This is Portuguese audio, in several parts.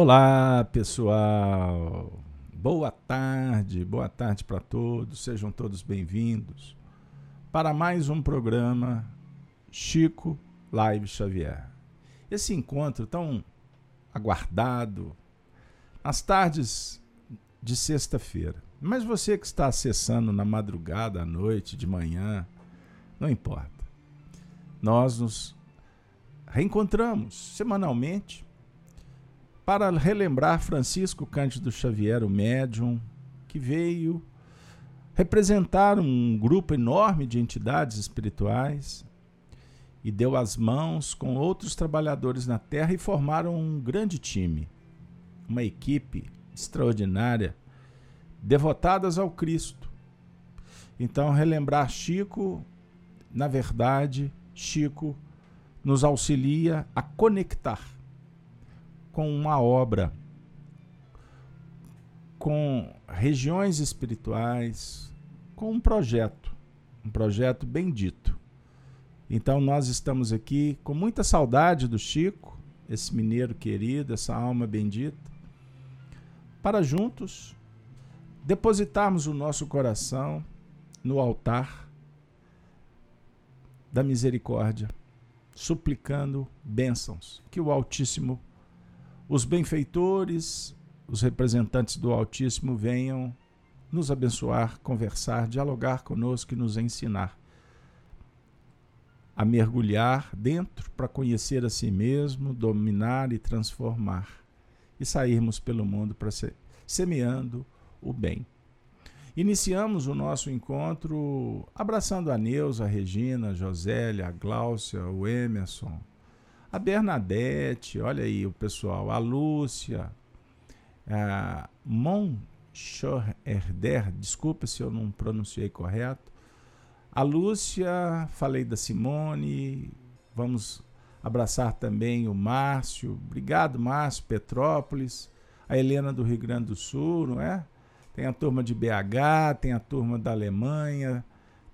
Olá, pessoal. Boa tarde, boa tarde para todos. Sejam todos bem-vindos para mais um programa Chico Live Xavier. Esse encontro tão aguardado nas tardes de sexta-feira. Mas você que está acessando na madrugada, à noite, de manhã, não importa. Nós nos reencontramos semanalmente para relembrar Francisco Cândido Xavier, o médium, que veio representar um grupo enorme de entidades espirituais e deu as mãos com outros trabalhadores na Terra e formaram um grande time, uma equipe extraordinária, devotadas ao Cristo. Então, relembrar Chico, na verdade, Chico nos auxilia a conectar com uma obra, com regiões espirituais, com um projeto, um projeto bendito. Então nós estamos aqui com muita saudade do Chico, esse mineiro querido, essa alma bendita, para juntos depositarmos o nosso coração no altar da misericórdia, suplicando bênçãos que o Altíssimo os benfeitores, os representantes do Altíssimo venham nos abençoar, conversar, dialogar conosco e nos ensinar a mergulhar dentro para conhecer a si mesmo, dominar e transformar e sairmos pelo mundo para ser, semeando o bem. Iniciamos o nosso encontro abraçando a Neuza, a Regina, a Josélia, a Gláucia, o Emerson, a Bernadette, olha aí o pessoal, a Lúcia, a Monchorherder, desculpa se eu não pronunciei correto. A Lúcia, falei da Simone, vamos abraçar também o Márcio, obrigado Márcio, Petrópolis, a Helena do Rio Grande do Sul, não é? Tem a turma de BH, tem a turma da Alemanha,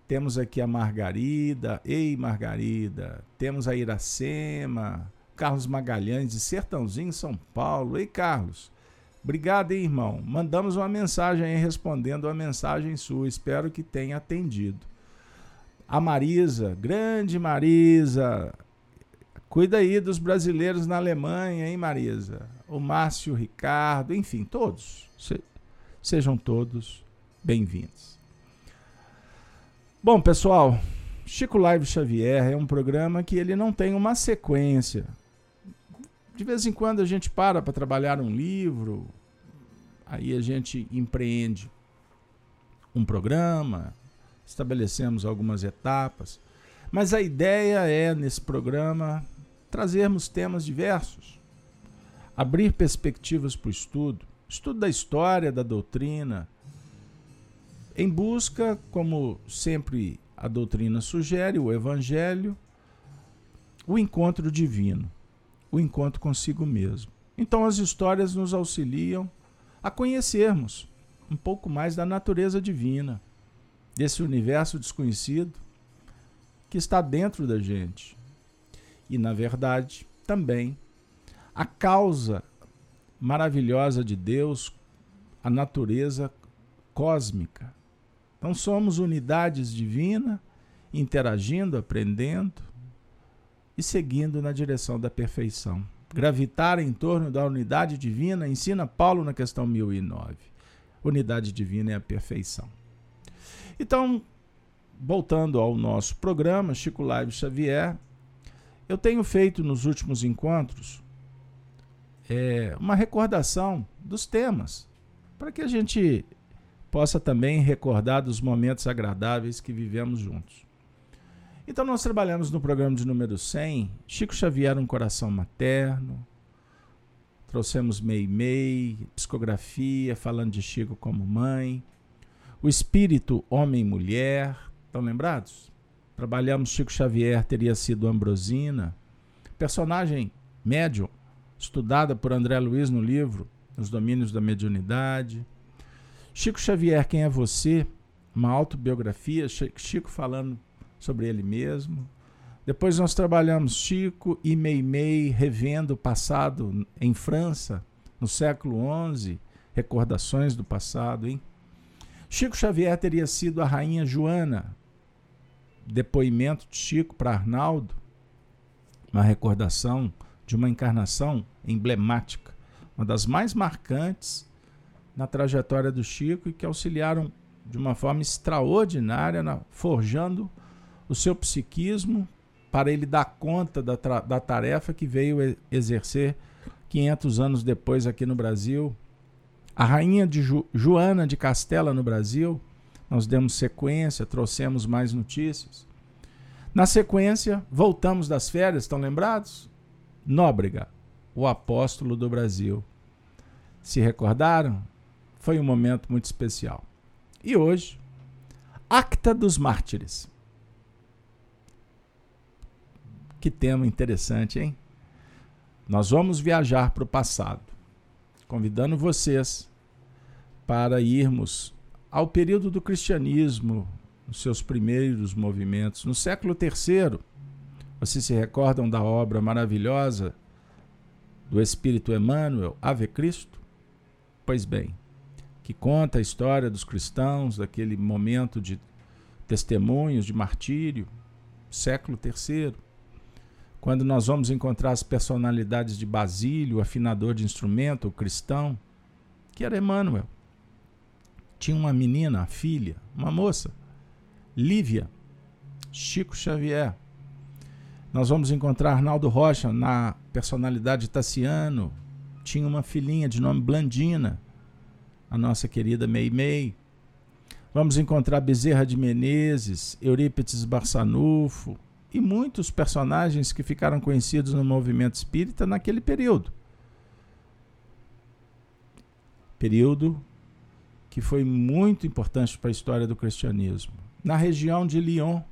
temos aqui a Margarida, ei Margarida, temos a Iracema, Carlos Magalhães de Sertãozinho, São Paulo. Ei Carlos, obrigado hein, irmão. Mandamos uma mensagem aí respondendo a mensagem sua, espero que tenha atendido. A Marisa, grande Marisa, cuida aí dos brasileiros na Alemanha, hein Marisa? O Márcio Ricardo, enfim, todos. sejam todos bem-vindos. Bom, pessoal, Chico Live Xavier é um programa que ele não tem uma sequência. De vez em quando a gente para para trabalhar um livro, aí a gente empreende um programa, estabelecemos algumas etapas, mas a ideia é nesse programa trazermos temas diversos, abrir perspectivas para o estudo, estudo da história, da doutrina, em busca, como sempre a doutrina sugere, o evangelho, o encontro divino, o encontro consigo mesmo. Então as histórias nos auxiliam a conhecermos um pouco mais da natureza divina, desse universo desconhecido que está dentro da gente. E, na verdade, também a causa maravilhosa de Deus, a natureza cósmica, então somos unidades divinas, interagindo, aprendendo e seguindo na direção da perfeição. Gravitar em torno da unidade divina, ensina Paulo na questão 1009. Unidade divina é a perfeição. Então, voltando ao nosso programa, Chico Live Xavier, eu tenho feito nos últimos encontros é, uma recordação dos temas, para que a gente possa também recordar dos momentos agradáveis que vivemos juntos. Então nós trabalhamos no programa de número 100, Chico Xavier, um coração materno, trouxemos Mei Mei, psicografia, falando de Chico como mãe, o espírito homem e mulher, estão lembrados? Trabalhamos Chico Xavier, teria sido Ambrosina, personagem médium, estudada por André Luiz no livro Os Domínios da Mediunidade, Chico Xavier, quem é você? Uma autobiografia, Chico falando sobre ele mesmo. Depois nós trabalhamos Chico e Meimei revendo o passado em França, no século XI, recordações do passado, hein? Chico Xavier teria sido a rainha Joana. Depoimento de Chico para Arnaldo, uma recordação de uma encarnação emblemática, uma das mais marcantes na trajetória do Chico e que auxiliaram de uma forma extraordinária na, forjando o seu psiquismo para ele dar conta da, da tarefa que veio exercer 500 anos depois aqui no Brasil. A rainha de Joana de Castela no Brasil, nós demos sequência, trouxemos mais notícias. Na sequência, voltamos das férias, estão lembrados? Nóbrega, o apóstolo do Brasil. Se recordaram? Foi um momento muito especial. E hoje, Acta dos Mártires. Que tema interessante, hein? Nós vamos viajar para o passado, convidando vocês para irmos ao período do cristianismo, nos seus primeiros movimentos. No século III, vocês se recordam da obra maravilhosa do Espírito Emmanuel, Ave Cristo? Pois bem, que conta a história dos cristãos, daquele momento de testemunhos de martírio, século III quando nós vamos encontrar as personalidades de Basílio, afinador de instrumento, o cristão, que era Emmanuel. Tinha uma menina, a filha, uma moça, Lívia, Chico Xavier. Nós vamos encontrar Arnaldo Rocha na personalidade Tassiano. Tinha uma filhinha de nome Blandina, a nossa querida Meimei. Vamos encontrar Bezerra de Menezes, Eurípides Barçanufo, e muitos personagens que ficaram conhecidos no movimento espírita naquele período. Período que foi muito importante para a história do cristianismo. Na região de Lyon,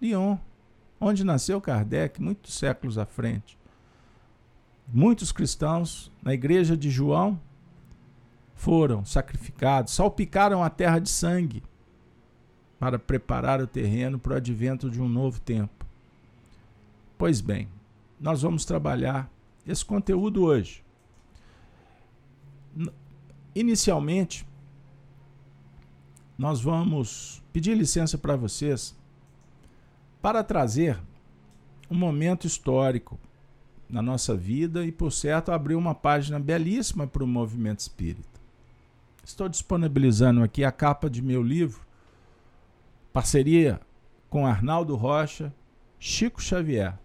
Lyon, onde nasceu Kardec, muitos séculos à frente. Muitos cristãos na igreja de João foram sacrificados, salpicaram a terra de sangue para preparar o terreno para o advento de um novo tempo. Pois bem, nós vamos trabalhar esse conteúdo hoje. Inicialmente, nós vamos pedir licença para vocês para trazer um momento histórico na nossa vida e, por certo, abrir uma página belíssima para o movimento espírita. Estou disponibilizando aqui a capa de meu livro, parceria com Arnaldo Rocha, Chico Xavier.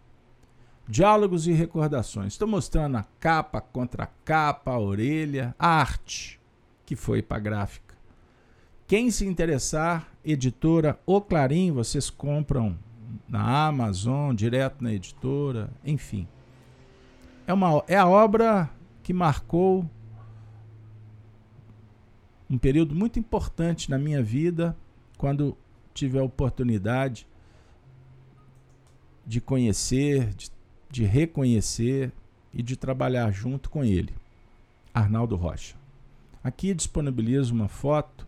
Diálogos e recordações. Estou mostrando a capa contra a capa, a orelha, a arte que foi para a gráfica. Quem se interessar, editora O Clarim, vocês compram na Amazon, direto na editora, enfim. É, uma, é a obra que marcou um período muito importante na minha vida, quando tive a oportunidade de conhecer, de de reconhecer e de trabalhar junto com ele, Arnaldo Rocha. Aqui disponibilizo uma foto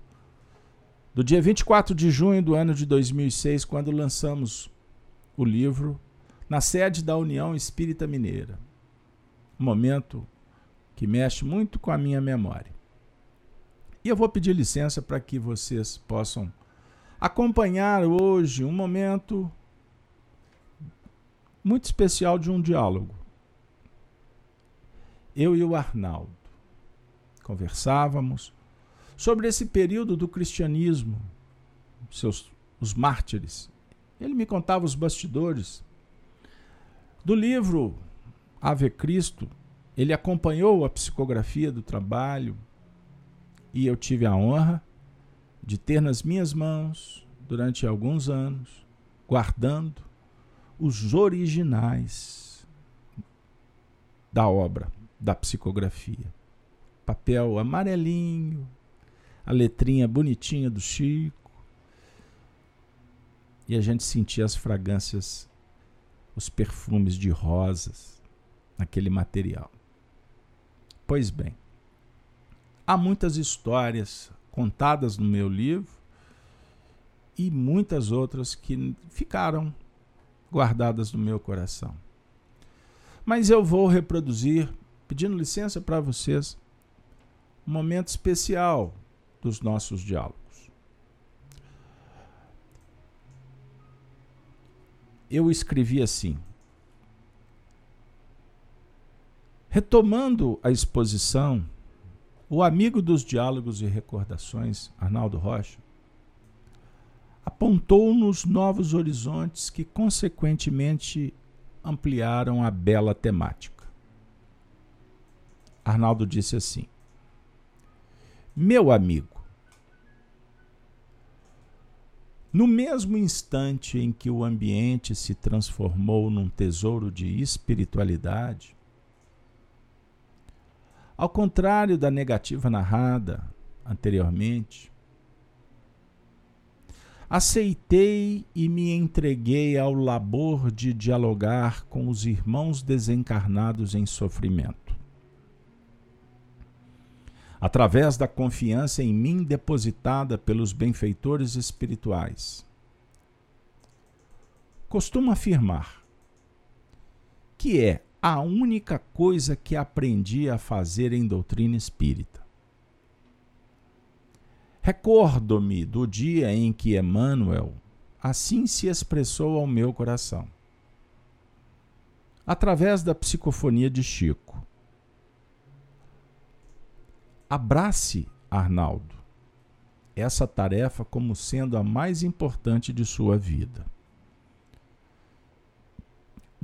do dia 24 de junho do ano de 2006, quando lançamos o livro na sede da União Espírita Mineira. Um momento que mexe muito com a minha memória. E eu vou pedir licença para que vocês possam acompanhar hoje um momento muito especial de um diálogo. Eu e o Arnaldo conversávamos sobre esse período do cristianismo, seus os mártires. Ele me contava os bastidores do livro Ave Cristo. Ele acompanhou a psicografia do trabalho e eu tive a honra de ter nas minhas mãos durante alguns anos, guardando os originais da obra, da psicografia. Papel amarelinho, a letrinha bonitinha do Chico. E a gente sentia as fragrâncias, os perfumes de rosas naquele material. Pois bem, há muitas histórias contadas no meu livro e muitas outras que ficaram guardadas no meu coração. Mas eu vou reproduzir, pedindo licença para vocês, um momento especial dos nossos diálogos. Eu escrevi assim: Retomando a exposição, o amigo dos diálogos e recordações, Arnaldo Rocha, apontou-nos novos horizontes que, consequentemente, ampliaram a bela temática. Arnaldo disse assim: Meu amigo, no mesmo instante em que o ambiente se transformou num tesouro de espiritualidade, ao contrário da negativa narrada anteriormente, aceitei e me entreguei ao labor de dialogar com os irmãos desencarnados em sofrimento. Através da confiança em mim depositada pelos benfeitores espirituais, costumo afirmar que é a única coisa que aprendi a fazer em doutrina espírita. Recordo-me do dia em que Emmanuel assim se expressou ao meu coração. Através da psicofonia de Chico. Abrace, Arnaldo, essa tarefa como sendo a mais importante de sua vida.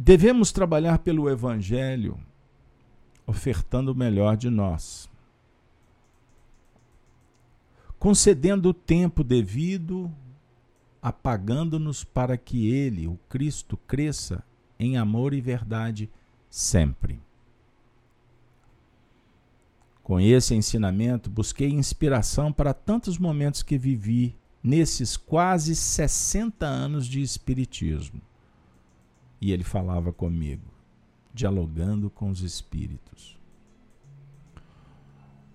Devemos trabalhar pelo Evangelho, ofertando o melhor de nós, concedendo o tempo devido, apagando-nos para que Ele, o Cristo, cresça em amor e verdade sempre. Com esse ensinamento, busquei inspiração para tantos momentos que vivi nesses quase 60 anos de Espiritismo e ele falava comigo, dialogando com os espíritos.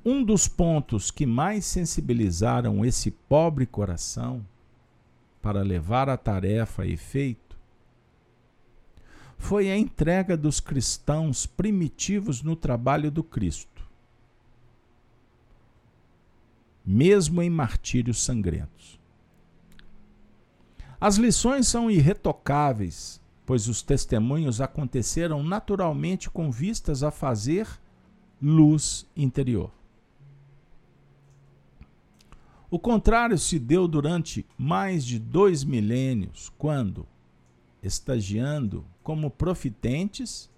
Um dos pontos que mais sensibilizaram esse pobre coração para levar a tarefa a efeito foi a entrega dos cristãos primitivos no trabalho do Cristo, mesmo em martírios sangrentos. As lições são irretocáveis pois os testemunhos aconteceram naturalmente com vistas a fazer luz interior. O contrário se deu durante mais de dois milênios, quando, estagiando como profitentes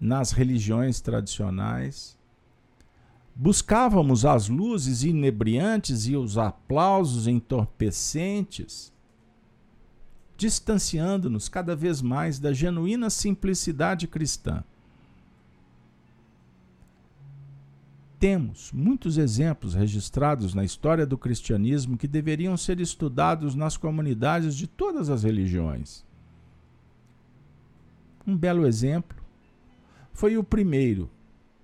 nas religiões tradicionais, buscávamos as luzes inebriantes e os aplausos entorpecentes distanciando-nos cada vez mais da genuína simplicidade cristã. Temos muitos exemplos registrados na história do cristianismo que deveriam ser estudados nas comunidades de todas as religiões. Um belo exemplo foi o primeiro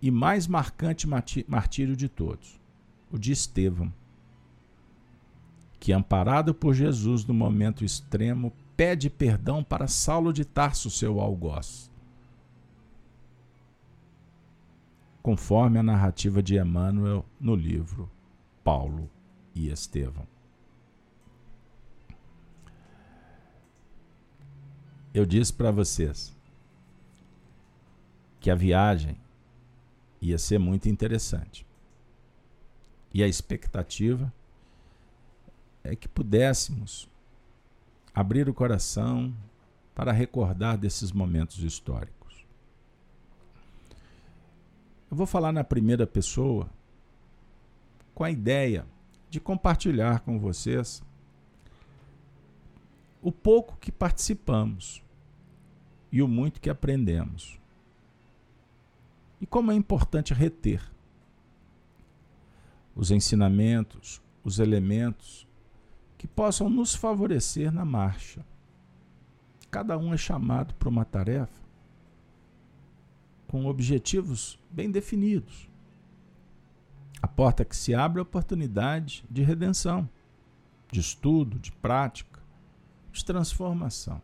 e mais marcante martírio de todos, o de Estevão, que, amparado por Jesus no momento extremo, pede perdão para Saulo de Tarso, seu algoz. Conforme a narrativa de Emmanuel no livro Paulo e Estevão. Eu disse para vocês que a viagem ia ser muito interessante. E a expectativa é que pudéssemos abrir o coração para recordar desses momentos históricos. Eu vou falar na primeira pessoa com a ideia de compartilhar com vocês o pouco que participamos e o muito que aprendemos. E como é importante reter os ensinamentos, os elementos que possam nos favorecer na marcha. Cada um é chamado para uma tarefa com objetivos bem definidos. A porta que se abre é a oportunidade de redenção, de estudo, de prática, de transformação.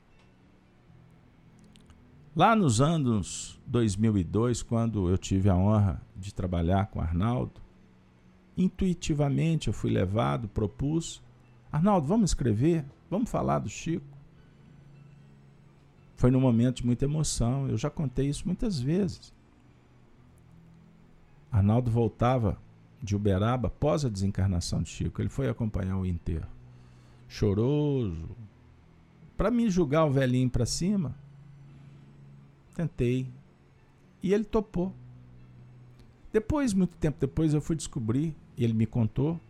Lá nos anos 2002, quando eu tive a honra de trabalhar com Arnaldo, intuitivamente eu fui levado, propus: Arnaldo, vamos escrever? Vamos falar do Chico? Foi num momento de muita emoção, eu já contei isso muitas vezes. Arnaldo voltava de Uberaba após a desencarnação de Chico, ele foi acompanhar o enterro. Choroso. Para me julgar o velhinho para cima, tentei. E ele topou. Depois, muito tempo depois, eu fui descobrir, e ele me contou,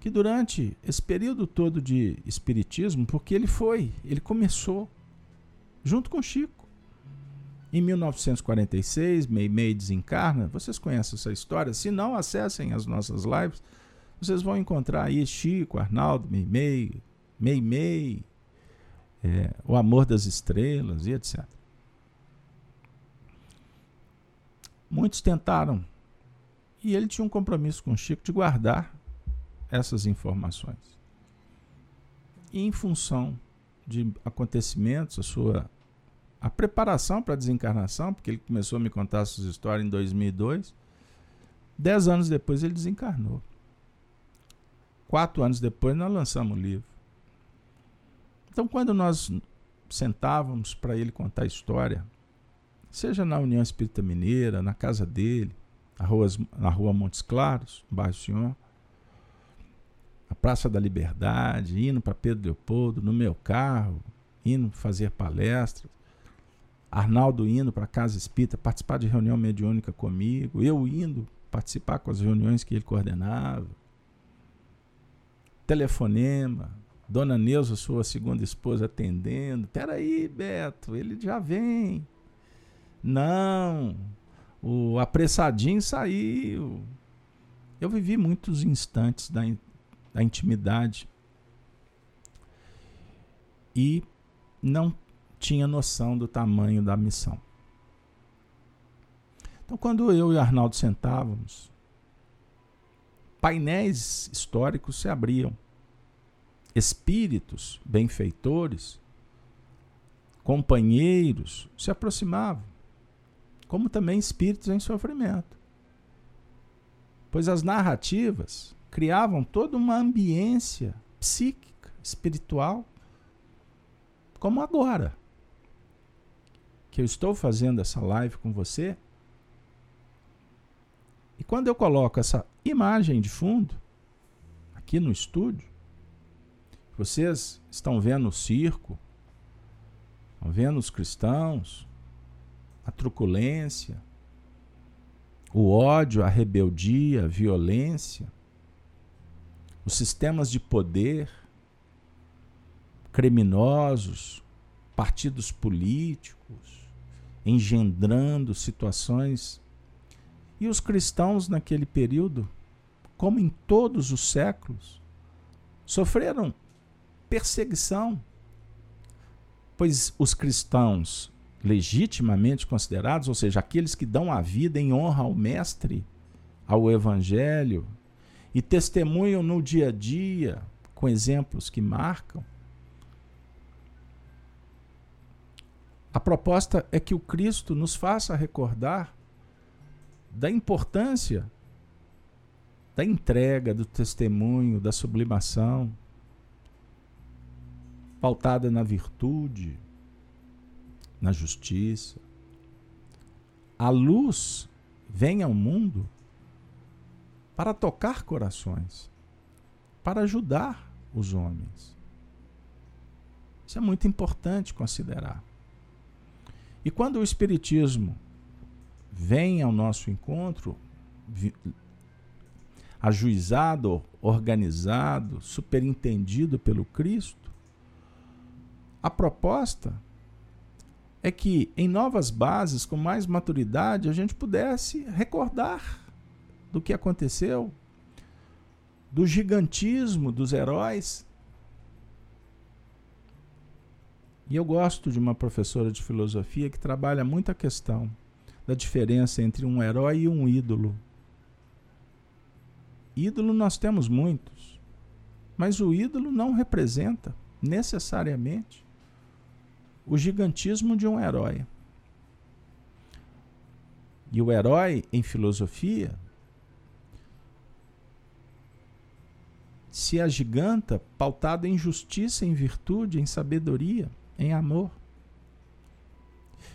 que durante esse período todo de espiritismo, porque ele foi, ele começou junto com Chico. Em 1946, Meimei desencarna. Vocês conhecem essa história? Se não, acessem as nossas lives. Vocês vão encontrar aí Chico, Arnaldo, Meimei, Meimei, é, O Amor das Estrelas e etc. Muitos tentaram. E ele tinha um compromisso com Chico de guardar essas informações. E em função de acontecimentos, a sua a preparação para a desencarnação, porque ele começou a me contar essas histórias em 2002. Dez anos depois ele desencarnou. Quatro anos depois nós lançamos o livro. Então, quando nós sentávamos para ele contar a história, seja na União Espírita Mineira, na casa dele, na rua, na rua Montes Claros, bairro Senhor, a Praça da Liberdade, indo para Pedro Leopoldo, no meu carro, indo fazer palestras, Arnaldo indo para Casa Espírita participar de reunião mediúnica comigo, eu indo participar com as reuniões que ele coordenava. Telefonema, Dona Neuza, sua segunda esposa, atendendo. Peraí, Beto, ele já vem. Não, o apressadinho saiu. Eu vivi muitos instantes da, da intimidade e não tinha noção do tamanho da missão. Então, quando eu e Arnaldo sentávamos, painéis históricos se abriam, espíritos benfeitores, companheiros se aproximavam como também espíritos em sofrimento. Pois as narrativas criavam toda uma ambiência psíquica, espiritual, como agora. Que eu estou fazendo essa live com você. E quando eu coloco essa imagem de fundo, aqui no estúdio, vocês estão vendo o circo, estão vendo os cristãos, a truculência, o ódio, a rebeldia, a violência, os sistemas de poder, criminosos, partidos políticos, engendrando situações. E os cristãos naquele período, como em todos os séculos, sofreram perseguição, pois os cristãos legitimamente considerados, ou seja, aqueles que dão a vida em honra ao Mestre, ao Evangelho, e testemunham no dia a dia com exemplos que marcam. A proposta é que o Cristo nos faça recordar da importância da entrega, do testemunho, da sublimação, pautada na virtude, na justiça. A luz vem ao mundo para tocar corações, para ajudar os homens. Isso é muito importante considerar. E quando o Espiritismo vem ao nosso encontro, ajuizado, organizado, superintendido pelo Cristo, a proposta é que em novas bases, com mais maturidade, a gente pudesse recordar do que aconteceu, do gigantismo dos heróis. E eu gosto de uma professora de filosofia que trabalha muito a questão da diferença entre um herói e um ídolo. Ídolo nós temos muitos, mas o ídolo não representa necessariamente o gigantismo de um herói. E o herói, em filosofia, se agiganta pautado em justiça, em virtude, em sabedoria, em amor.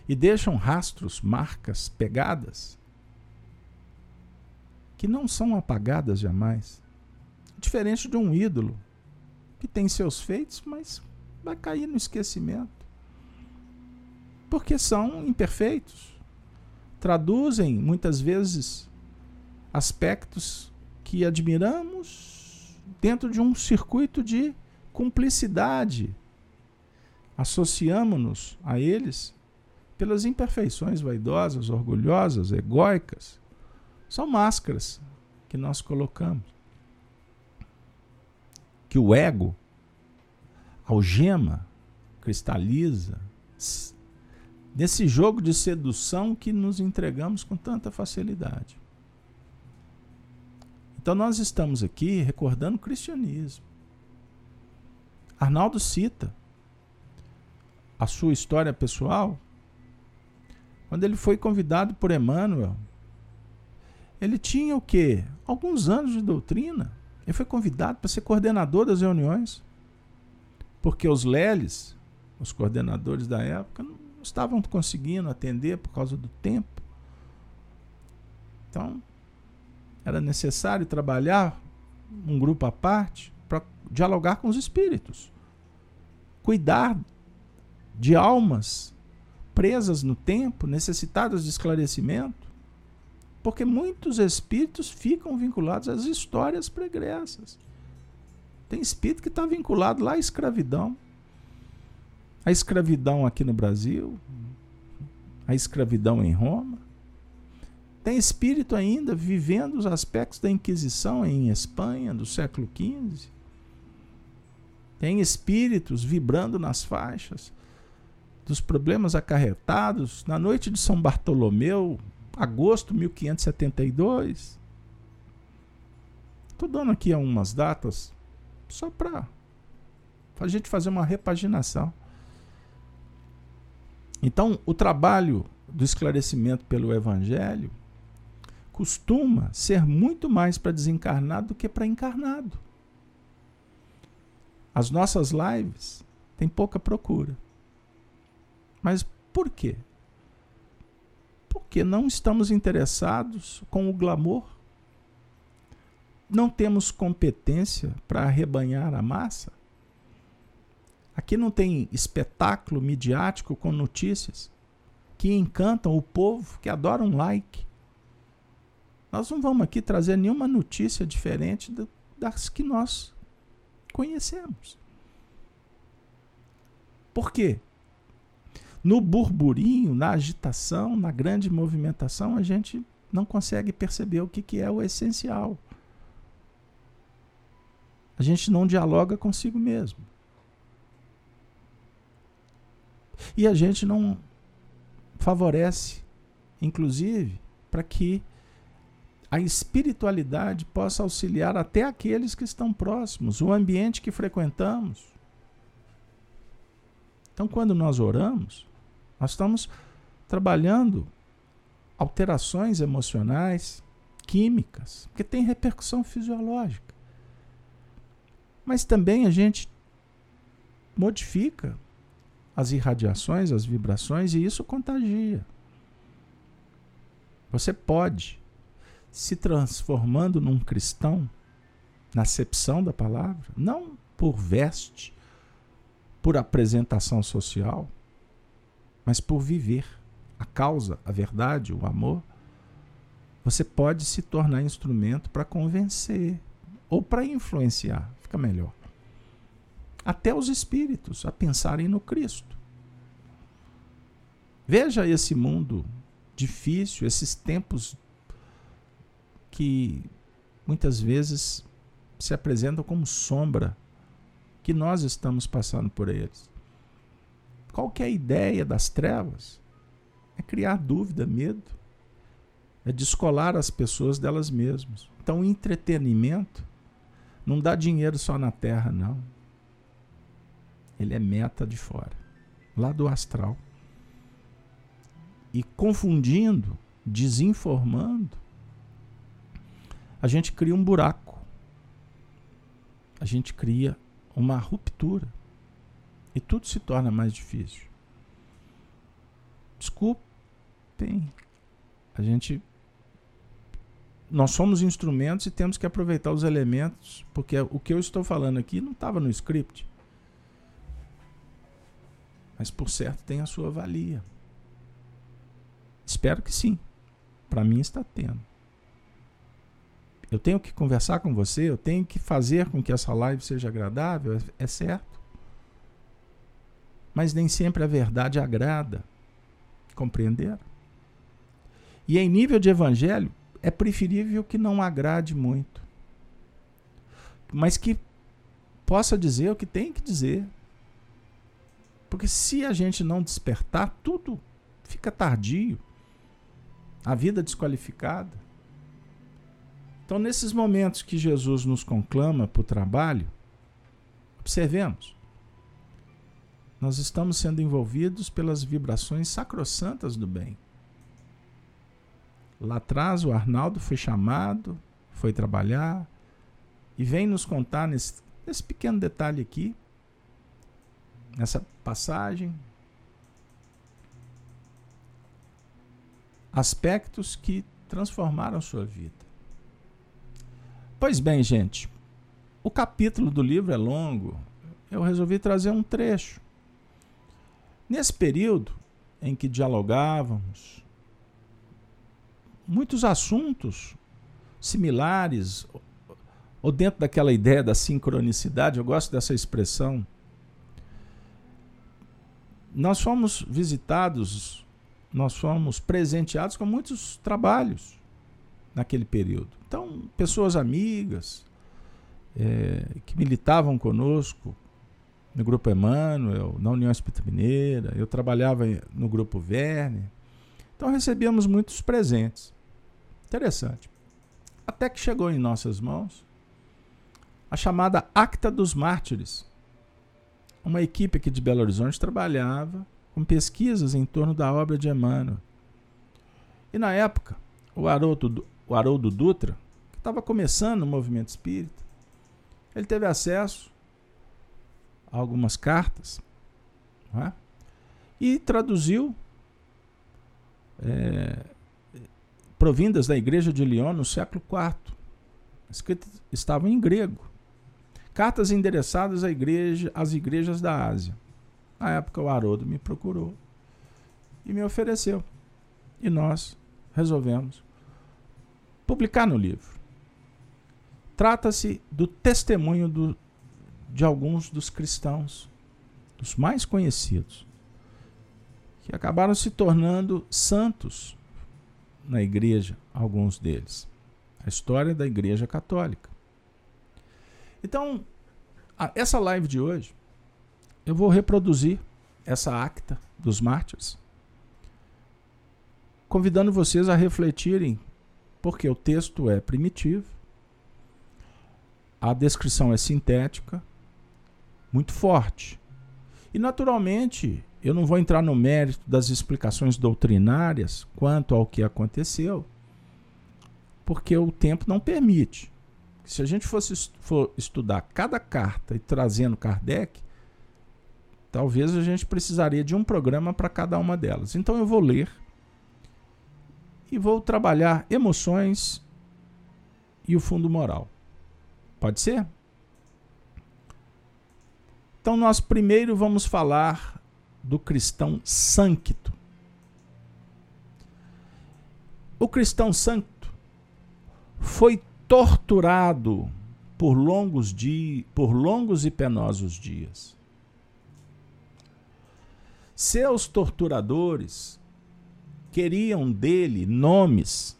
E deixam rastros, marcas, pegadas que não são apagadas jamais. Diferente de um ídolo que tem seus feitos, mas vai cair no esquecimento. Porque são imperfeitos. Traduzem muitas vezes aspectos que admiramos dentro de um circuito de cumplicidade. Associamos-nos a eles pelas imperfeições vaidosas, orgulhosas, egóicas são máscaras que nós colocamos. Que o ego algema, cristaliza, nesse jogo de sedução que nos entregamos com tanta facilidade. Então nós estamos aqui recordando o cristianismo. Arnaldo cita a sua história pessoal quando ele foi convidado por Emmanuel ele tinha o quê? Alguns anos de doutrina. Ele foi convidado para ser coordenador das reuniões. Porque os leles, os coordenadores da época, não estavam conseguindo atender por causa do tempo. Então, era necessário trabalhar um grupo à parte para dialogar com os espíritos. Cuidar de almas presas no tempo, necessitadas de esclarecimento. Porque muitos espíritos ficam vinculados às histórias pregressas. Tem espírito que está vinculado lá à escravidão. A escravidão aqui no Brasil, a escravidão em Roma. Tem espírito ainda vivendo os aspectos da Inquisição em Espanha, do século XV. Tem espíritos vibrando nas faixas dos problemas acarretados na noite de São Bartolomeu, agosto de 1572. Estou dando aqui algumas datas só para a gente fazer uma repaginação. Então, o trabalho do esclarecimento pelo Evangelho costuma ser muito mais para desencarnado do que para encarnado. As nossas lives têm pouca procura. Mas por quê? porque não estamos interessados com o glamour. Não temos competência para arrebanhar a massa. Aqui não tem espetáculo midiático com notícias que encantam o povo, que adora um like. Nós não vamos aqui trazer nenhuma notícia diferente das que nós conhecemos. Por quê? No burburinho, na agitação, na grande movimentação, a gente não consegue perceber o que, que é o essencial. A gente não dialoga consigo mesmo. E a gente não favorece, inclusive, para que a espiritualidade possa auxiliar até aqueles que estão próximos, o ambiente que frequentamos. Então, quando nós oramos, nós estamos trabalhando alterações emocionais, químicas, porque tem repercussão fisiológica. Mas também a gente modifica as irradiações, as vibrações, e isso contagia. Você pode, se transformando num cristão, na acepção da palavra, não por veste, por apresentação social, mas por viver a causa, a verdade, o amor, você pode se tornar instrumento para convencer ou para influenciar, fica melhor. Até os espíritos a pensarem no Cristo. Veja esse mundo difícil, esses tempos que muitas vezes se apresentam como sombra que nós estamos passando por eles. Qual que é a ideia das trevas? É criar dúvida, medo. É descolar as pessoas delas mesmas. Então, entretenimento não dá dinheiro só na terra, não. Ele é meta de fora. lá do astral. E confundindo, desinformando, a gente cria um buraco. A gente cria uma ruptura. E tudo se torna mais difícil. Desculpem. A gente nós somos instrumentos e temos que aproveitar os elementos, porque o que eu estou falando aqui não estava no script. Mas por certo tem a sua valia. Espero que sim. Para mim está tendo. Eu tenho que conversar com você, eu tenho que fazer com que essa live seja agradável, é, é certo. Mas nem sempre a verdade agrada. Compreenderam? E em nível de evangelho, é preferível que não agrade muito. Mas que possa dizer o que tem que dizer. Porque se a gente não despertar, tudo fica tardio. A vida desqualificada. Então, nesses momentos que Jesus nos conclama para o trabalho, observemos. Nós estamos sendo envolvidos pelas vibrações sacrossantas do bem. Lá atrás, o Arnaldo foi chamado, foi trabalhar e vem nos contar nesse, nesse pequeno detalhe aqui, nessa passagem, aspectos que transformaram sua vida. Pois bem, gente, o capítulo do livro é longo, eu resolvi trazer um trecho. Nesse período em que dialogávamos, muitos assuntos similares, ou dentro daquela ideia da sincronicidade, eu gosto dessa expressão. Nós fomos visitados, nós fomos presenteados com muitos trabalhos naquele período. Então, pessoas amigas é, que militavam conosco no Grupo Emmanuel, na União Espírita Mineira, eu trabalhava no Grupo Verne. Então recebíamos muitos presentes. Interessante. Até que chegou em nossas mãos a chamada Acta dos Mártires. Uma equipe aqui de Belo Horizonte trabalhava com pesquisas em torno da obra de Emmanuel. E na época, o Haroldo, o Haroldo Dutra, que estava começando o movimento espírita, ele teve acesso a algumas cartas é? e traduziu é, provindas da igreja de Lyon no século IV. Escritas estavam em grego. Cartas endereçadas à igreja, às igrejas da Ásia. Na época, o Haroldo me procurou e me ofereceu. E nós resolvemos publicar no livro. Trata-se do testemunho do, de alguns dos cristãos, dos mais conhecidos, que acabaram se tornando santos na igreja, alguns deles. A história da igreja católica. Então, essa live de hoje, eu vou reproduzir essa acta dos mártires, convidando vocês a refletirem, porque o texto é primitivo, a descrição é sintética, muito forte. E, naturalmente, eu não vou entrar no mérito das explicações doutrinárias quanto ao que aconteceu, porque o tempo não permite. Se a gente fosse for estudar cada carta e trazendo Kardec, talvez a gente precisaria de um programa para cada uma delas. Então eu vou ler e vou trabalhar emoções e o fundo moral. Pode ser? Então nós primeiro vamos falar do cristão sâncto. O cristão santo foi torturado por longos, dias, por longos e penosos dias. Seus torturadores queriam dele nomes,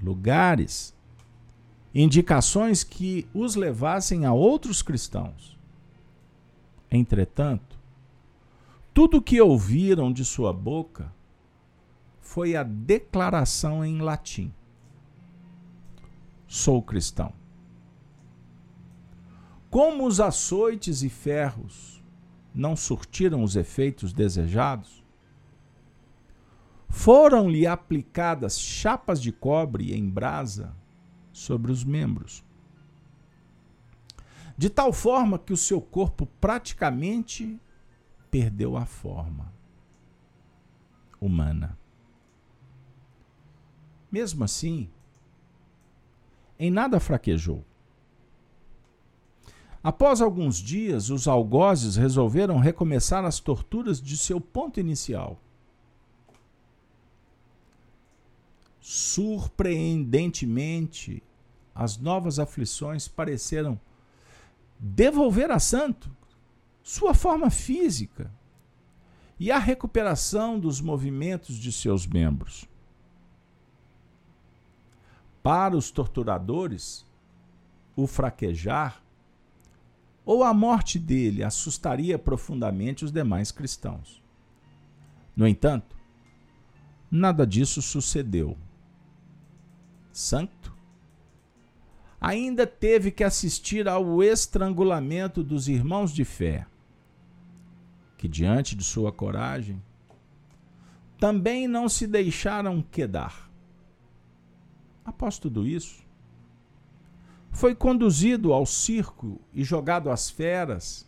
lugares, indicações que os levassem a outros cristãos. Entretanto, tudo que ouviram de sua boca foi a declaração em latim: Sou cristão. Como os açoites e ferros não surtiram os efeitos desejados? Foram-lhe aplicadas chapas de cobre em brasa sobre os membros, de tal forma que o seu corpo praticamente perdeu a forma humana. Mesmo assim, em nada fraquejou. Após alguns dias, os algozes resolveram recomeçar as torturas de seu ponto inicial. Surpreendentemente, as novas aflições pareceram devolver a Santo sua forma física e a recuperação dos movimentos de seus membros. Para os torturadores, o fraquejar ou a morte dele assustaria profundamente os demais cristãos. No entanto, nada disso sucedeu. Santo ainda teve que assistir ao estrangulamento dos irmãos de fé, que, diante de sua coragem, também não se deixaram quedar. Após tudo isso, foi conduzido ao circo e jogado às feras,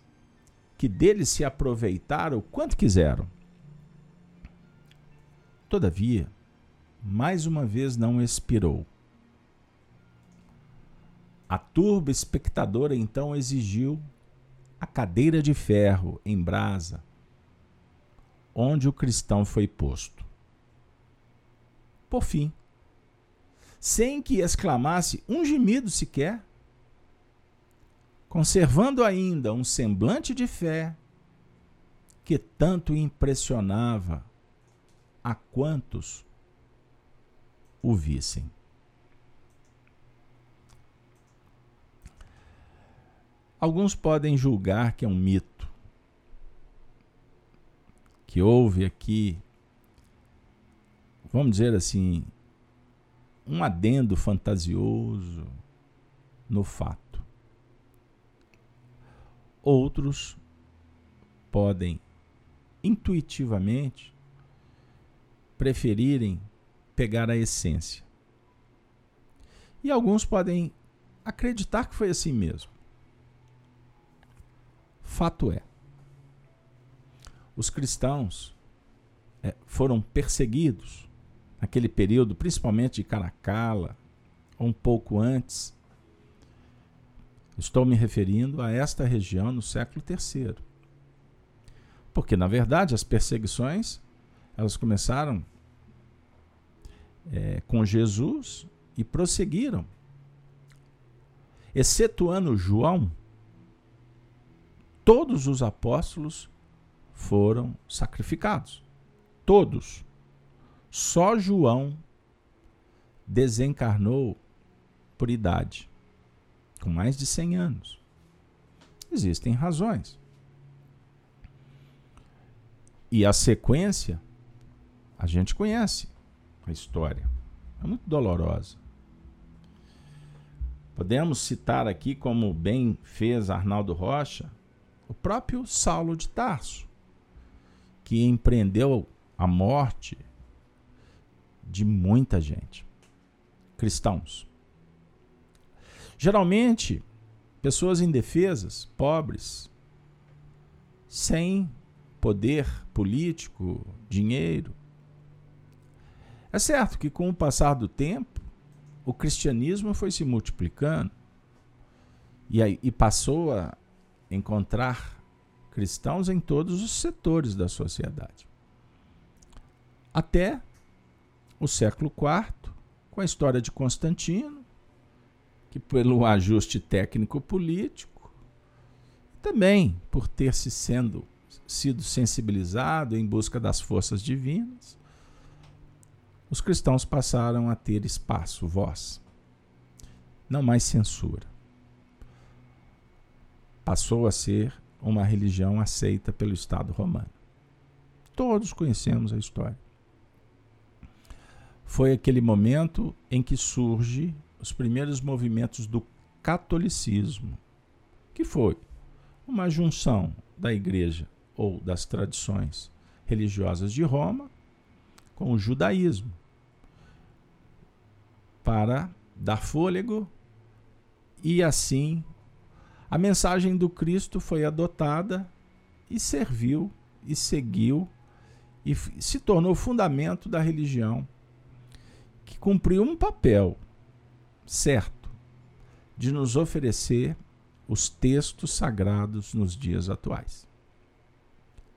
que dele se aproveitaram quanto quiseram. Todavia, mais uma vez não expirou. A turba espectadora então exigiu a cadeira de ferro em brasa, onde o cristão foi posto. Por fim, sem que exclamasse um gemido sequer, conservando ainda um semblante de fé que tanto impressionava a quantos o vissem. Alguns podem julgar que é um mito, que houve aqui, vamos dizer assim, um adendo fantasioso no fato. Outros podem intuitivamente preferirem pegar a essência. E alguns podem acreditar que foi assim mesmo. Fato é, os cristãos é, foram perseguidos naquele período, principalmente de Caracala, ou um pouco antes. Estou me referindo a esta região no século III. Porque, na verdade, as perseguições elas começaram é, com Jesus e prosseguiram. Excetuando João, todos os apóstolos foram sacrificados. Todos. Só João desencarnou por idade, com mais de 100 anos. Existem razões. E a sequência, a gente conhece a história. É muito dolorosa. Podemos citar aqui, como bem fez Arnaldo Rocha, o próprio Saulo de Tarso, que empreendeu a morte de muita gente. Cristãos. Geralmente, pessoas indefesas, pobres, sem poder político, dinheiro. É certo que com o passar do tempo, o cristianismo foi se multiplicando e, aí, e passou a encontrar cristãos em todos os setores da sociedade. Até o século IV, com a história de Constantino, que pelo ajuste técnico-político, também por ter se sendo sido sensibilizado em busca das forças divinas, os cristãos passaram a ter espaço, voz, não mais censura. Passou a ser uma religião aceita pelo Estado romano. Todos conhecemos a história foi aquele momento em que surge os primeiros movimentos do catolicismo, que foi uma junção da igreja ou das tradições religiosas de Roma com o judaísmo para dar fôlego e assim a mensagem do Cristo foi adotada e serviu e seguiu e se tornou fundamento da religião que cumpriu um papel certo de nos oferecer os textos sagrados nos dias atuais.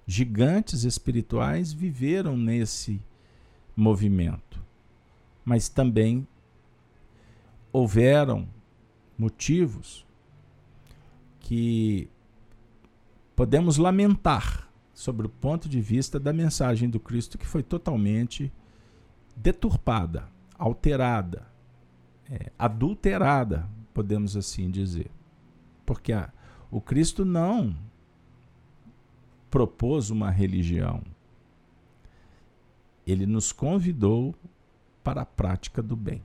Gigantes espirituais viveram nesse movimento, mas também houveram motivos que podemos lamentar sobre o ponto de vista da mensagem do Cristo que foi totalmente deturpada, alterada, é, adulterada, podemos assim dizer. Porque a, o Cristo não propôs uma religião. Ele nos convidou para a prática do bem.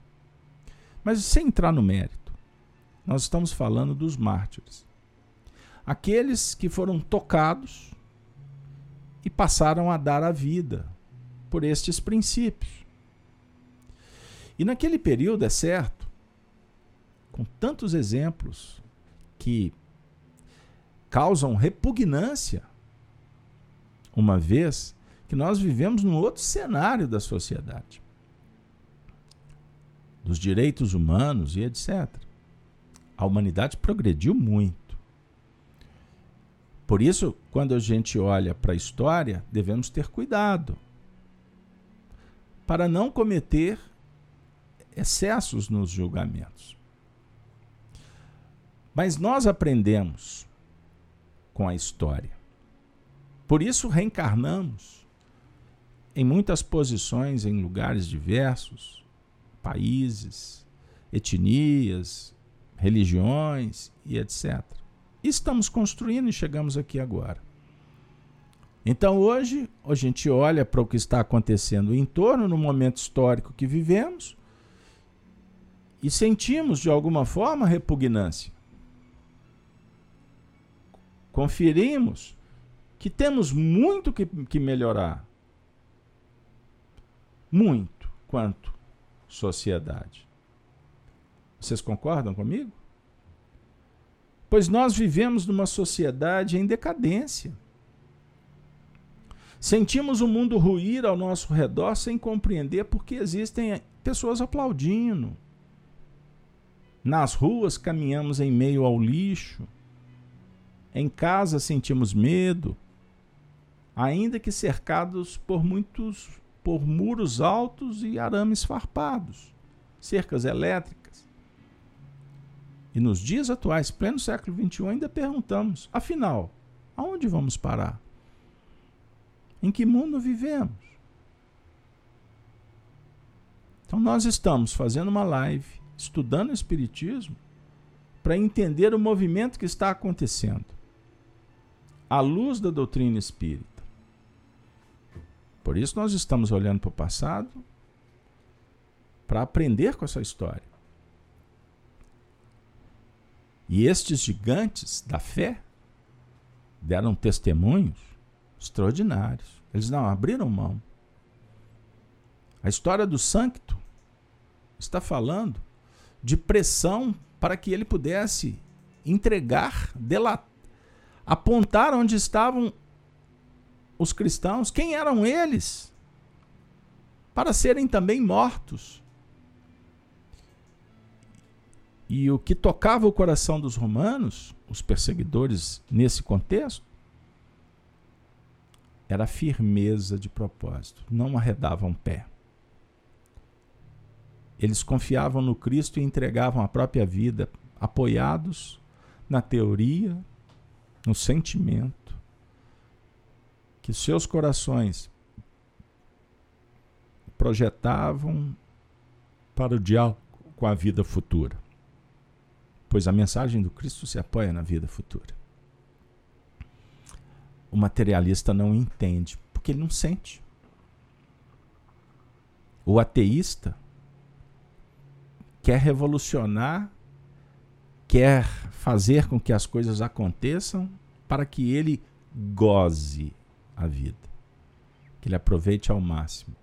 Mas sem entrar no mérito, nós estamos falando dos mártires. Aqueles que foram tocados e passaram a dar a vida por estes princípios. E naquele período, é certo, com tantos exemplos que causam repugnância, uma vez que nós vivemos num outro cenário da sociedade dos direitos humanos e etc. A humanidade progrediu muito. Por isso, quando a gente olha para a história, devemos ter cuidado para não cometer excessos nos julgamentos. Mas nós aprendemos com a história. Por isso reencarnamos em muitas posições em lugares diversos, países, etnias, religiões e etc. estamos construindo e chegamos aqui agora. Então hoje a gente olha para o que está acontecendo em torno no momento histórico que vivemos e sentimos de alguma forma repugnância. Conferimos que temos muito que, que melhorar. Muito quanto sociedade. Vocês concordam comigo? Pois nós vivemos numa sociedade em decadência. Sentimos o mundo ruir ao nosso redor sem compreender porque existem pessoas aplaudindo. Nas ruas caminhamos em meio ao lixo. Em casa sentimos medo, ainda que cercados por muitos por muros altos e arames farpados, cercas elétricas. E nos dias atuais, pleno século XXI, ainda perguntamos: afinal, aonde vamos parar? Em que mundo vivemos? Então, nós estamos fazendo uma live, estudando o Espiritismo, para entender o movimento que está acontecendo, à luz da doutrina espírita. Por isso nós estamos olhando para o passado para aprender com essa história. E estes gigantes da fé deram testemunhos extraordinários. Eles não abriram mão. A história do Sancto está falando de pressão para que ele pudesse entregar, delatar, apontar onde estavam os cristãos, quem eram eles? Para serem também mortos. E o que tocava o coração dos romanos, os perseguidores nesse contexto, era a firmeza de propósito, não arredavam pé. Eles confiavam no Cristo e entregavam a própria vida, apoiados na teoria, no sentimento que seus corações projetavam para o diálogo com a vida futura. Pois a mensagem do Cristo se apoia na vida futura. O materialista não entende, porque ele não sente. O ateísta quer revolucionar, quer fazer com que as coisas aconteçam para que ele goze a vida, que ele aproveite ao máximo,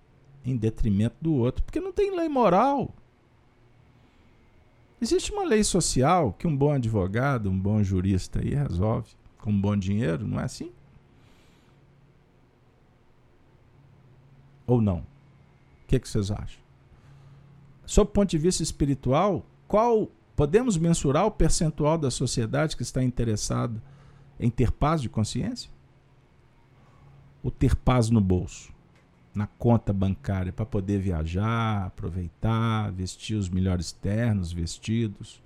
em detrimento do outro, porque não tem lei moral. Existe uma lei social que um bom advogado, um bom jurista aí resolve com um bom dinheiro, não é assim? Ou não? O que, que vocês acham? Sob o ponto de vista espiritual, qual podemos mensurar o percentual da sociedade que está interessada em ter paz de consciência? Ou ter paz no bolso, na conta bancária, para poder viajar, aproveitar, vestir os melhores ternos, vestidos,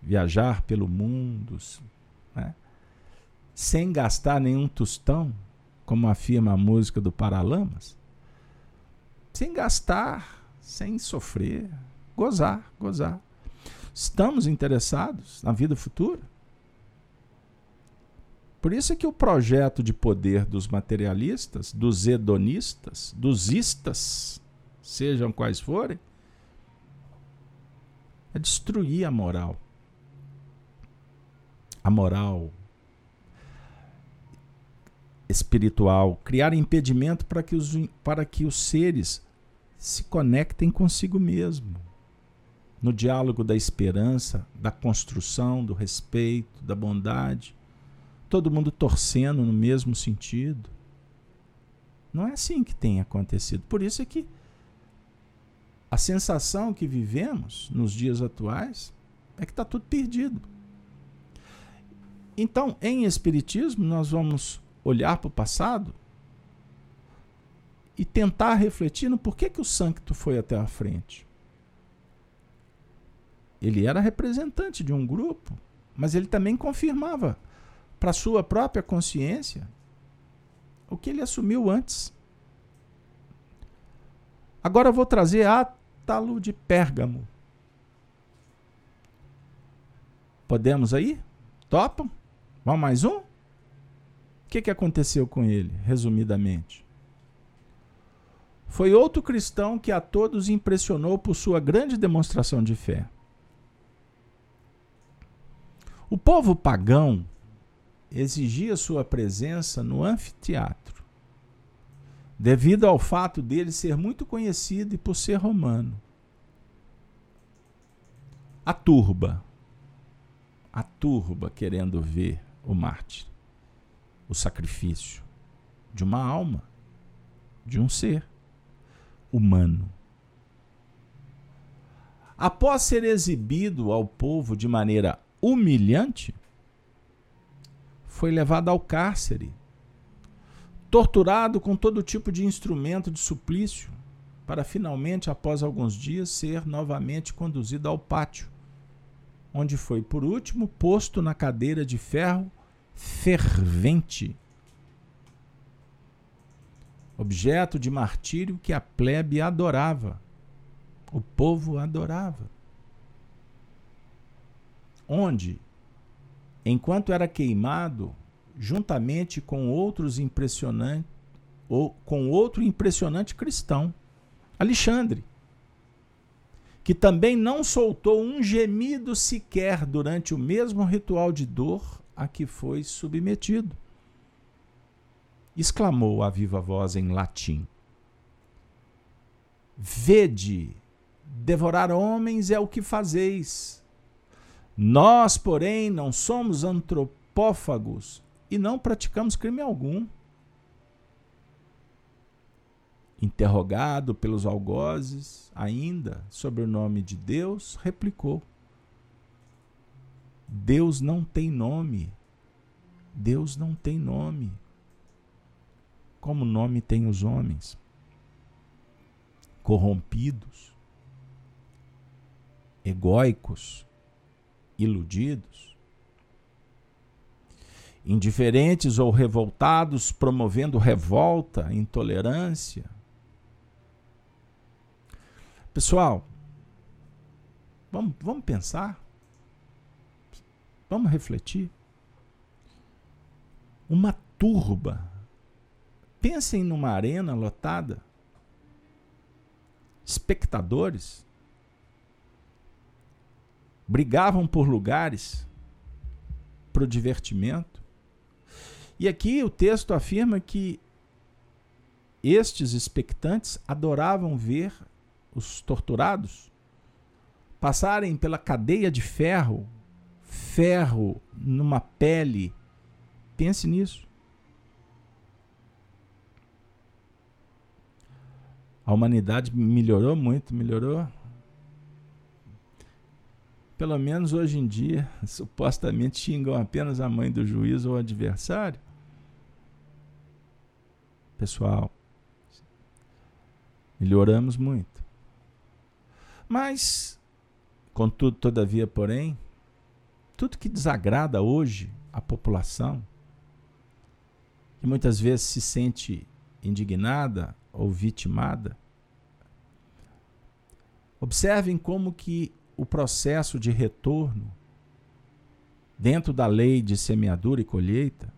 viajar pelo mundo, né? sem gastar nenhum tostão, como afirma a música do Paralamas? Sem gastar, sem sofrer, gozar, gozar. Estamos interessados na vida futura? Por isso é que o projeto de poder dos materialistas, dos hedonistas, dos istas, sejam quais forem, é destruir a moral. A moral espiritual, criar impedimento para que os, para que os seres se conectem consigo mesmo. No diálogo da esperança, da construção, do respeito, da bondade todo mundo torcendo no mesmo sentido. Não é assim que tem acontecido. Por isso é que a sensação que vivemos nos dias atuais é que está tudo perdido. Então, em Espiritismo, nós vamos olhar para o passado e tentar refletir no porquê que o Sancto foi até a frente. Ele era representante de um grupo, mas ele também confirmava para sua própria consciência o que ele assumiu antes. Agora eu vou trazer Átalo de Pérgamo. Podemos aí? Topam? Vamos mais um? O que, que aconteceu com ele, resumidamente? Foi outro cristão que a todos impressionou por sua grande demonstração de fé. O povo pagão exigia sua presença no anfiteatro, devido ao fato dele ser muito conhecido e por ser romano. A turba, a turba querendo ver o mártir, o sacrifício de uma alma, de um ser humano. Após ser exibido ao povo de maneira humilhante, foi levado ao cárcere, torturado com todo tipo de instrumento de suplício, para finalmente, após alguns dias, ser novamente conduzido ao pátio, onde foi, por último, posto na cadeira de ferro fervente, objeto de martírio que a plebe adorava, o povo adorava. Onde enquanto era queimado juntamente com outros impressionantes ou com outro impressionante cristão, Alexandre, que também não soltou um gemido sequer durante o mesmo ritual de dor a que foi submetido. Exclamou a viva voz em latim: Vede, devorar homens é o que fazeis nós, porém, não somos antropófagos e não praticamos crime algum. Interrogado pelos algozes, ainda sobre o nome de Deus, replicou: Deus não tem nome. Deus não tem nome. Como nome tem os homens? Corrompidos, egóicos, iludidos, indiferentes ou revoltados, promovendo revolta, intolerância. Pessoal, vamos, vamos pensar, vamos refletir. Uma turba. Pensem numa arena lotada, espectadores brigavam por lugares para o divertimento. E aqui o texto afirma que estes expectantes adoravam ver os torturados passarem pela cadeia de ferro, ferro numa pele. Pense nisso. A humanidade melhorou muito, melhorou. Pelo menos hoje em dia, supostamente xingam apenas a mãe do juiz ou adversário. Pessoal, melhoramos muito. Mas, contudo, todavia, porém, tudo que desagrada hoje a população, que muitas vezes se sente indignada ou vitimada, observem como que o processo de retorno dentro da lei de semeadura e colheita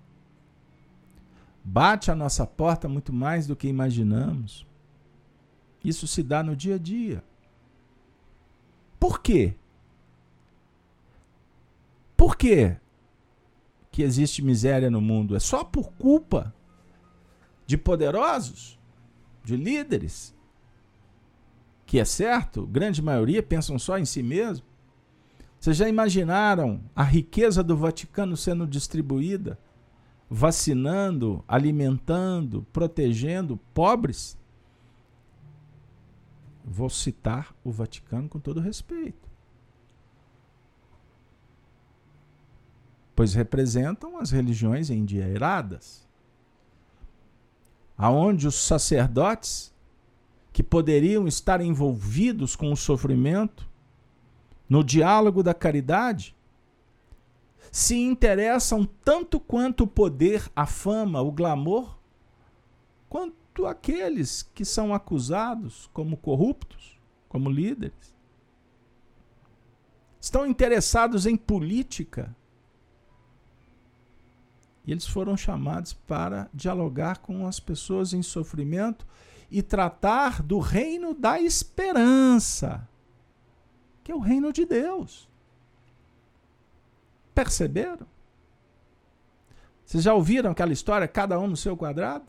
bate a nossa porta muito mais do que imaginamos. Isso se dá no dia a dia. Por quê? Por quê que existe miséria no mundo? É só por culpa de poderosos, de líderes, que é certo, grande maioria pensam só em si mesmo. Vocês já imaginaram a riqueza do Vaticano sendo distribuída, vacinando, alimentando, protegendo pobres? Vou citar o Vaticano com todo respeito. Pois representam as religiões endinheiradas, aonde os sacerdotes que poderiam estar envolvidos com o sofrimento, no diálogo da caridade, se interessam tanto quanto o poder, a fama, o glamour, quanto aqueles que são acusados como corruptos, como líderes. Estão interessados em política. E eles foram chamados para dialogar com as pessoas em sofrimento e tratar do reino da esperança, que é o reino de Deus. Perceberam? Vocês já ouviram aquela história, cada um no seu quadrado?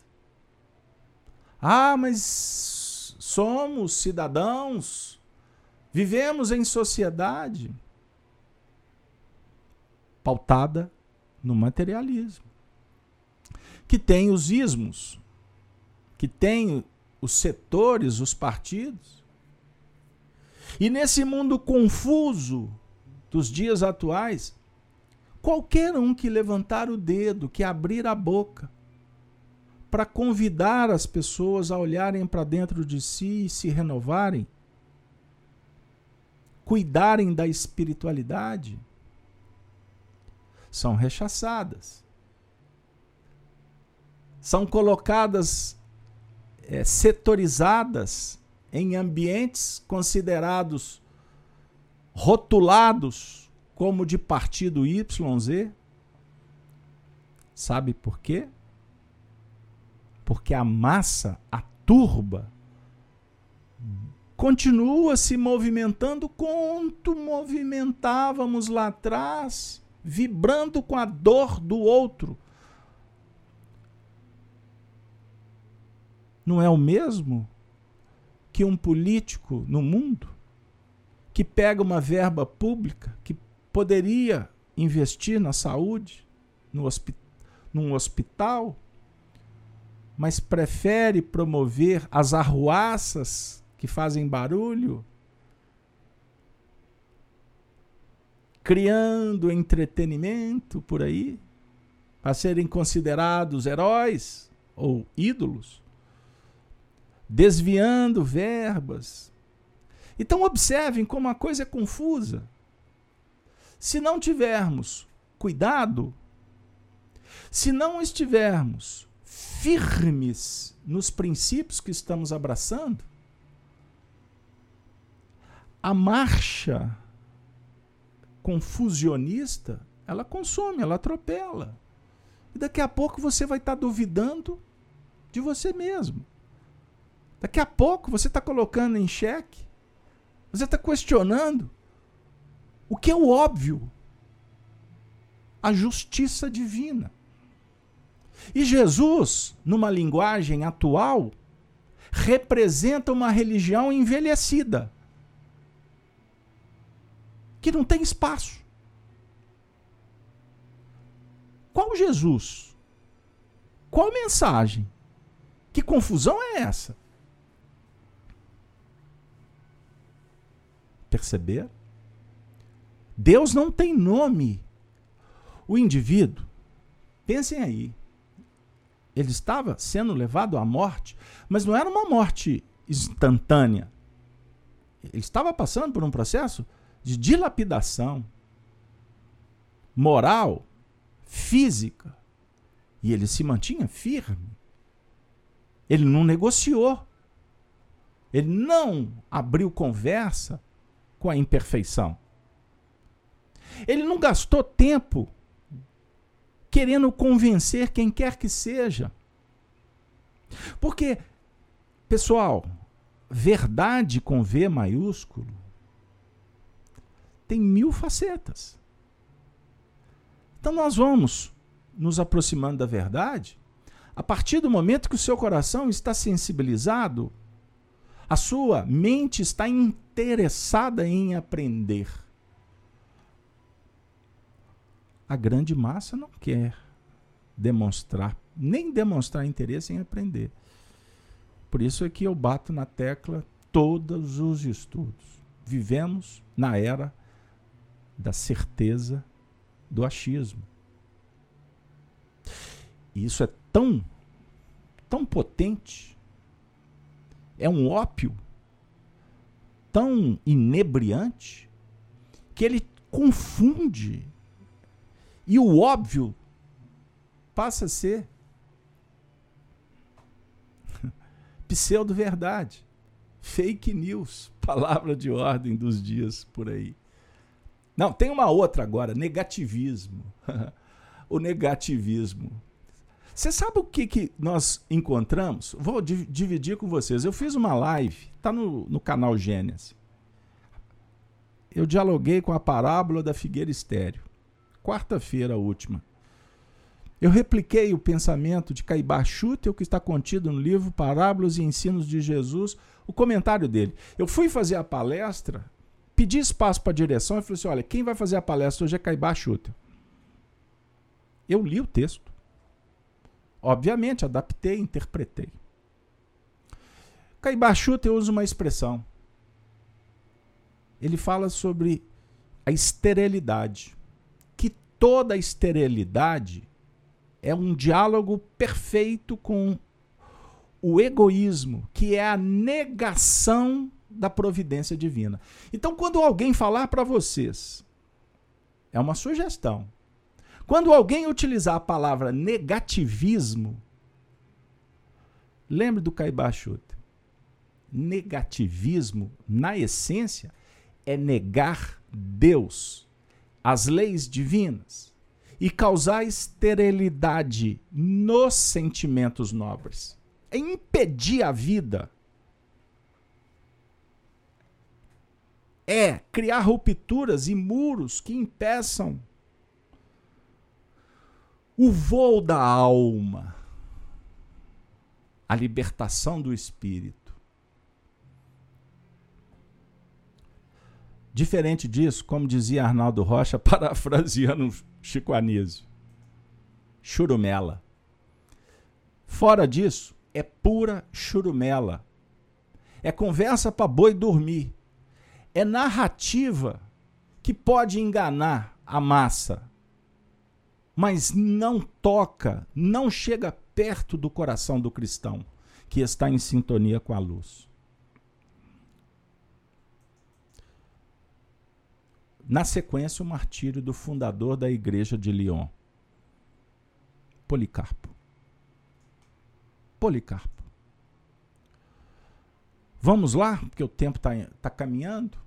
Ah, mas somos cidadãos, vivemos em sociedade pautada no materialismo, que tem os ismos, que tem os setores, os partidos. E nesse mundo confuso dos dias atuais, qualquer um que levantar o dedo, que abrir a boca, para convidar as pessoas a olharem para dentro de si e se renovarem, cuidarem da espiritualidade, são rechaçadas. São colocadas é, setorizadas em ambientes considerados rotulados como de partido YZ. Sabe por quê? Porque a massa, a turba, continua se movimentando quanto movimentávamos lá atrás, vibrando com a dor do outro, não é o mesmo que um político no mundo que pega uma verba pública que poderia investir na saúde, no num hospital, mas prefere promover as arruaças que fazem barulho, criando entretenimento por aí, para serem considerados heróis ou ídolos desviando verbas. Então, observem como a coisa é confusa. Se não tivermos cuidado, se não estivermos firmes nos princípios que estamos abraçando, a marcha confusionista, ela consome, ela atropela. E daqui a pouco você vai estar duvidando de você mesmo. Daqui a pouco você está colocando em xeque, você está questionando o que é o óbvio, a justiça divina. E Jesus, numa linguagem atual, representa uma religião envelhecida, que não tem espaço. Qual Jesus? Qual mensagem? Que confusão é essa? Perceber? Deus não tem nome. O indivíduo, pensem aí, ele estava sendo levado à morte, mas não era uma morte instantânea. Ele estava passando por um processo de dilapidação moral, física. E ele se mantinha firme. Ele não negociou. Ele não abriu conversa com a imperfeição. Ele não gastou tempo querendo convencer quem quer que seja. Porque, pessoal, verdade com V maiúsculo tem mil facetas. Então nós vamos nos aproximando da verdade a partir do momento que o seu coração está sensibilizado, a sua mente está interessada em aprender. A grande massa não quer demonstrar, nem demonstrar interesse em aprender. Por isso é que eu bato na tecla todos os estudos. Vivemos na era da certeza do achismo. E isso é tão, tão potente, é um ópio tão inebriante, que ele confunde e o óbvio passa a ser pseudo-verdade, fake news, palavra de ordem dos dias por aí. Não, tem uma outra agora, negativismo. o negativismo. Você sabe o que, que nós encontramos? Vou dividir com vocês. Eu fiz uma live, está no, no canal Gênesis. Eu dialoguei com a parábola da figueira estéreo quarta-feira última. Eu repliquei o pensamento de Caibá Schutel, que está contido no livro Parábolas e Ensinos de Jesus, o comentário dele. Eu fui fazer a palestra, pedi espaço para a direção e falei assim: olha, quem vai fazer a palestra hoje é Caibá Schutel. Eu li o texto. Obviamente, adaptei, interpretei. Caibá Schutel usa uma expressão. Ele fala sobre a esterilidade toda a esterilidade é um diálogo perfeito com o egoísmo, que é a negação da providência divina. Então, quando alguém falar para vocês, é uma sugestão. Quando alguém utilizar a palavra negativismo, lembre do Caibachuta. Negativismo, na essência, é negar Deus as leis divinas e causar esterilidade nos sentimentos nobres. É impedir a vida. É criar rupturas e muros que impeçam o voo da alma, a libertação do espírito. Diferente disso, como dizia Arnaldo Rocha, parafraseando Chico Anísio, churumela. Fora disso, é pura churumela. É conversa para boi dormir. É narrativa que pode enganar a massa, mas não toca, não chega perto do coração do cristão que está em sintonia com a luz. Na sequência, o martírio do fundador da igreja de Lyon, Policarpo. Policarpo. Vamos lá, porque o tempo está tá caminhando.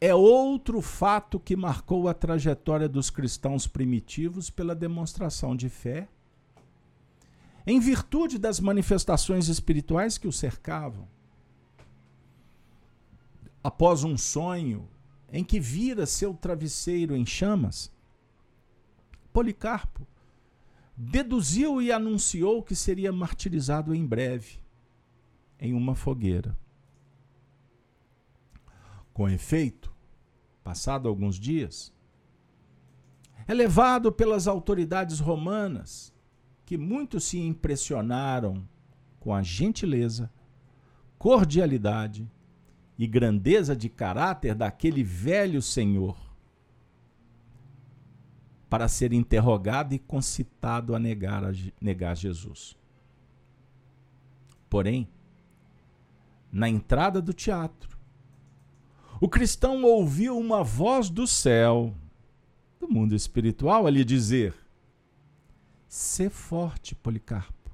É outro fato que marcou a trajetória dos cristãos primitivos pela demonstração de fé, em virtude das manifestações espirituais que o cercavam após um sonho em que vira seu travesseiro em chamas, Policarpo deduziu e anunciou que seria martirizado em breve, em uma fogueira. Com efeito, passado alguns dias, é levado pelas autoridades romanas, que muito se impressionaram com a gentileza, cordialidade e grandeza de caráter daquele velho senhor, para ser interrogado e concitado a negar, a negar Jesus. Porém, na entrada do teatro, o cristão ouviu uma voz do céu, do mundo espiritual, a lhe dizer: Sê forte, Policarpo.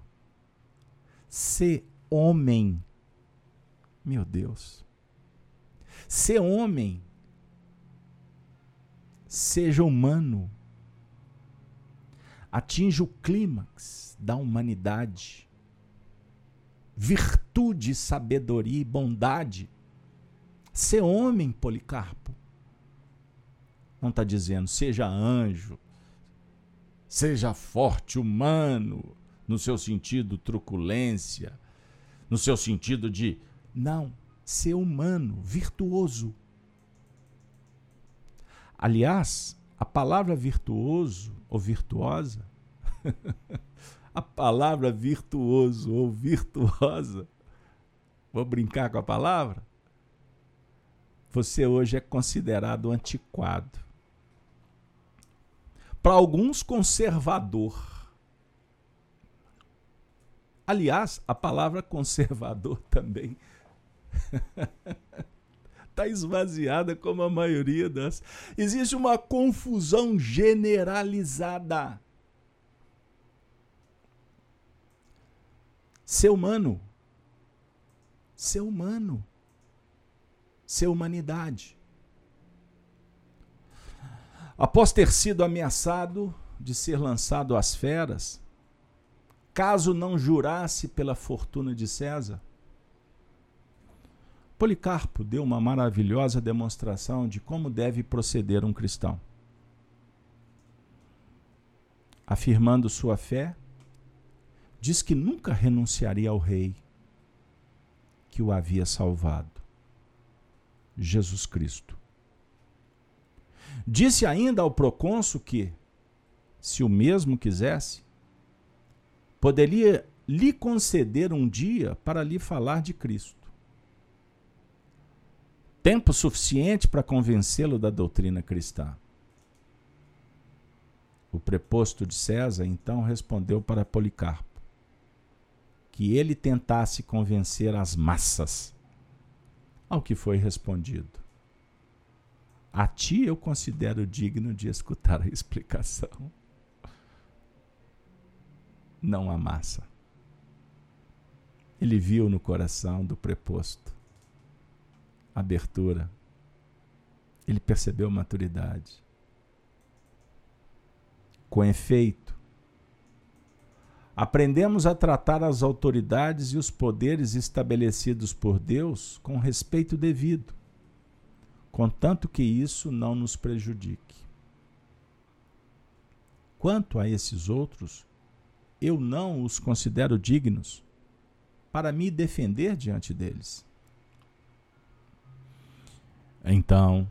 Sê homem. Meu Deus. Sê homem. Seja humano atinge o clímax da humanidade. Virtude, sabedoria e bondade. Ser homem, Policarpo. Não está dizendo seja anjo, seja forte, humano, no seu sentido truculência, no seu sentido de. Não, ser humano, virtuoso. Aliás, a palavra virtuoso ou virtuosa, a palavra virtuoso ou virtuosa, vou brincar com a palavra? Você hoje é considerado antiquado. Para alguns, conservador. Aliás, a palavra conservador também está esvaziada como a maioria das. Existe uma confusão generalizada. Ser humano. Ser humano. Ser humanidade. Após ter sido ameaçado de ser lançado às feras, caso não jurasse pela fortuna de César, Policarpo deu uma maravilhosa demonstração de como deve proceder um cristão. Afirmando sua fé, diz que nunca renunciaria ao Rei que o havia salvado, Jesus Cristo. Disse ainda ao procônsul que, se o mesmo quisesse, poderia lhe conceder um dia para lhe falar de Cristo tempo suficiente para convencê-lo da doutrina cristã. O preposto de César então respondeu para Policarpo que ele tentasse convencer as massas. Ao que foi respondido: A ti eu considero digno de escutar a explicação. Não a massa. Ele viu no coração do preposto abertura. Ele percebeu maturidade. Com efeito, aprendemos a tratar as autoridades e os poderes estabelecidos por Deus com respeito devido, contanto que isso não nos prejudique. Quanto a esses outros, eu não os considero dignos para me defender diante deles. Então,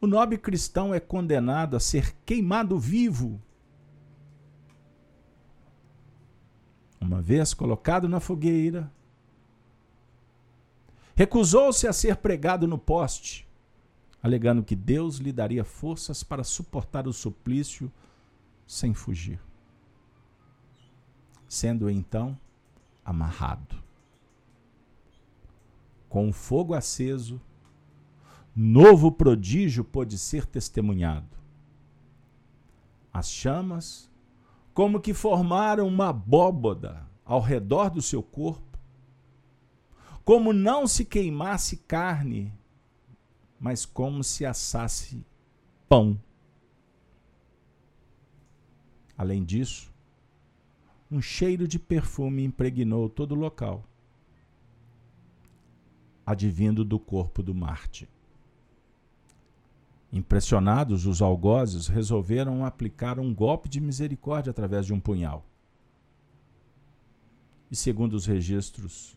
o nobre cristão é condenado a ser queimado vivo. Uma vez colocado na fogueira, recusou-se a ser pregado no poste, alegando que Deus lhe daria forças para suportar o suplício sem fugir. Sendo então amarrado. Com o fogo aceso, novo prodígio pôde ser testemunhado. As chamas, como que formaram uma abóboda ao redor do seu corpo, como não se queimasse carne, mas como se assasse pão. Além disso, um cheiro de perfume impregnou todo o local, advindo do corpo do Marte. Impressionados, os algozes resolveram aplicar um golpe de misericórdia através de um punhal. E segundo os registros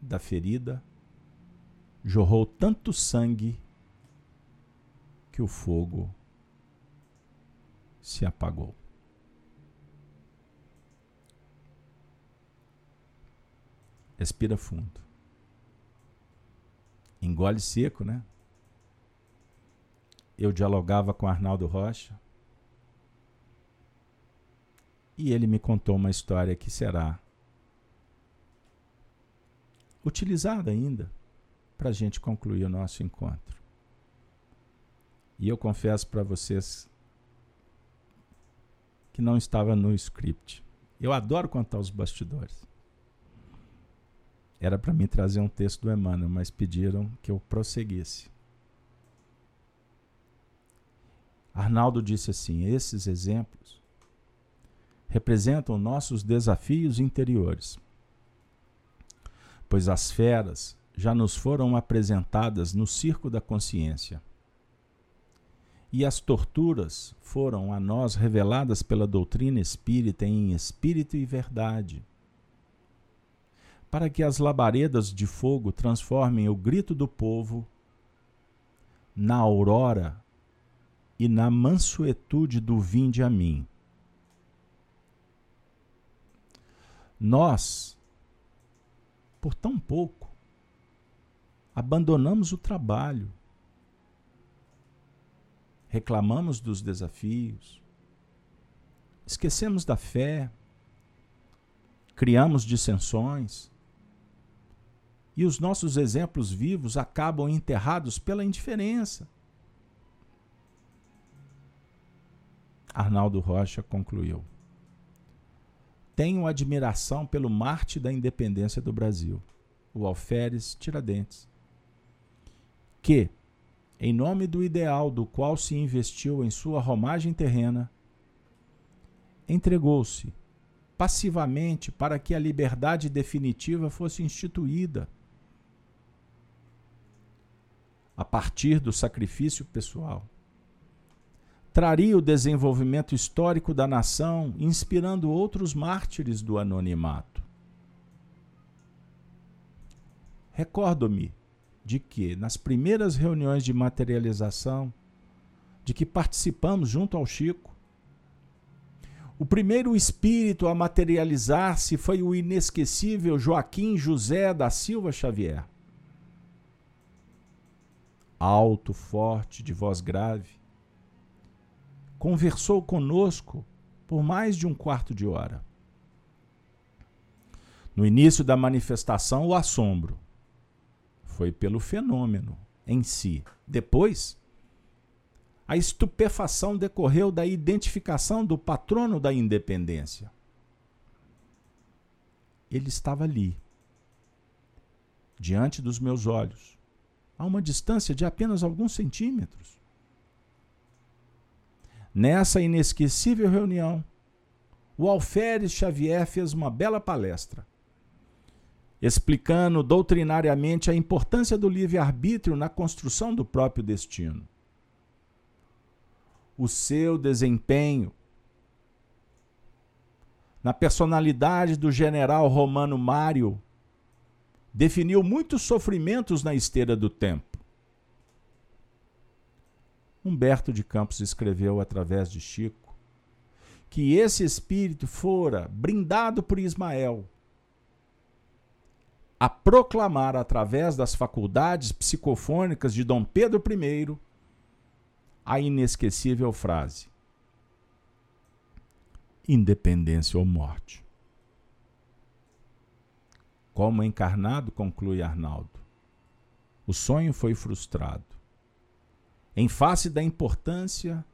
da ferida, jorrou tanto sangue que o fogo se apagou. Respira fundo. Engole seco, né? Eu dialogava com Arnaldo Rocha e ele me contou uma história que será utilizada ainda para a gente concluir o nosso encontro. E eu confesso para vocês que não estava no script. Eu adoro contar os bastidores. Era para mim trazer um texto do Emmanuel, mas pediram que eu prosseguisse. Arnaldo disse assim: esses exemplos representam nossos desafios interiores, pois as feras já nos foram apresentadas no circo da consciência. E as torturas foram a nós reveladas pela doutrina espírita em espírito e verdade para que as labaredas de fogo transformem o grito do povo na aurora e na mansuetude do vinde a mim. Nós, por tão pouco, abandonamos o trabalho, reclamamos dos desafios, esquecemos da fé, criamos dissensões, e os nossos exemplos vivos acabam enterrados pela indiferença. Arnaldo Rocha concluiu. Tenho admiração pelo Marte da independência do Brasil, o Alferes Tiradentes, que, em nome do ideal do qual se investiu em sua romagem terrena, entregou-se passivamente para que a liberdade definitiva fosse instituída a partir do sacrifício pessoal. Traria o desenvolvimento histórico da nação, inspirando outros mártires do anonimato. Recordo-me de que, nas primeiras reuniões de materialização, de que participamos junto ao Chico, o primeiro espírito a materializar-se foi o inesquecível Joaquim José da Silva Xavier alto, forte, de voz grave. Conversou conosco por mais de um quarto de hora. No início da manifestação, o assombro foi pelo fenômeno em si. Depois, a estupefação decorreu da identificação do patrono da independência. Ele estava ali, diante dos meus olhos a uma distância de apenas alguns centímetros. Nessa inesquecível reunião, o Alferes Xavier fez uma bela palestra, explicando doutrinariamente a importância do livre-arbítrio na construção do próprio destino. O seu desempenho na personalidade do general romano Mário definiu muitos sofrimentos na esteira do tempo. Humberto de Campos escreveu através de Chico que esse espírito fora brindado por Ismael a proclamar através das faculdades psicofônicas de Dom Pedro I a inesquecível frase: independência ou morte. Como encarnado, conclui Arnaldo, o sonho foi frustrado. Em face da importância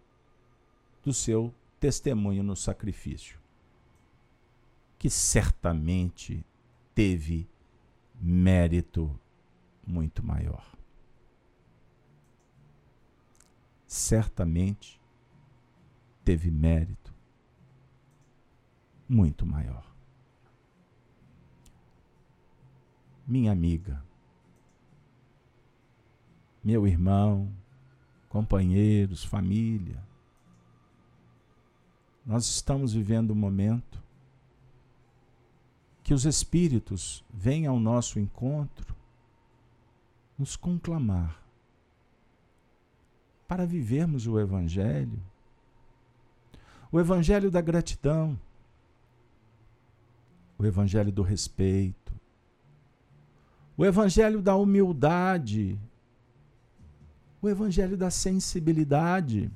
do seu testemunho no sacrifício, que certamente teve mérito muito maior. Certamente teve mérito muito maior. minha amiga, meu irmão, companheiros, família. Nós estamos vivendo um momento que os Espíritos venham ao nosso encontro nos conclamar para vivermos o Evangelho, o Evangelho da gratidão, o Evangelho do respeito, o Evangelho da humildade, o Evangelho da sensibilidade,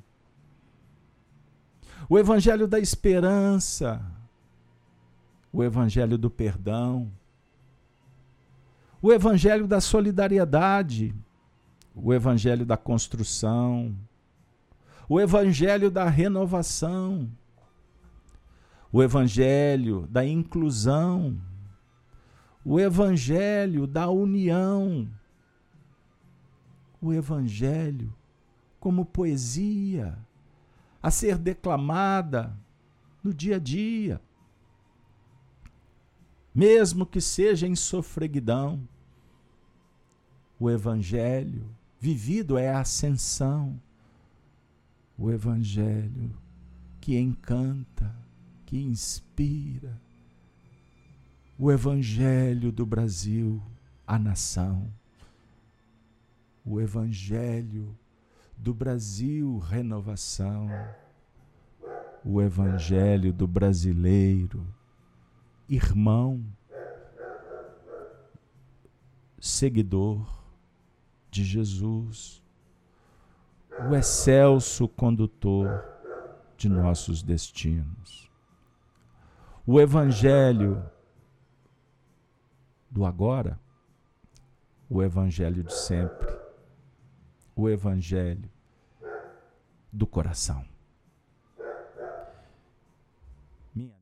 o Evangelho da esperança, o Evangelho do perdão, o Evangelho da solidariedade, o Evangelho da construção, o Evangelho da renovação, o Evangelho da inclusão, o Evangelho da união, o Evangelho como poesia a ser declamada no dia a dia, mesmo que seja em sofreguidão. O Evangelho vivido é a ascensão, o Evangelho que encanta, que inspira, o Evangelho do Brasil, a nação, o Evangelho do Brasil, renovação, o Evangelho do brasileiro, irmão, seguidor de Jesus, o excelso condutor de nossos destinos. O Evangelho do agora, o Evangelho de sempre, o Evangelho do coração. Minha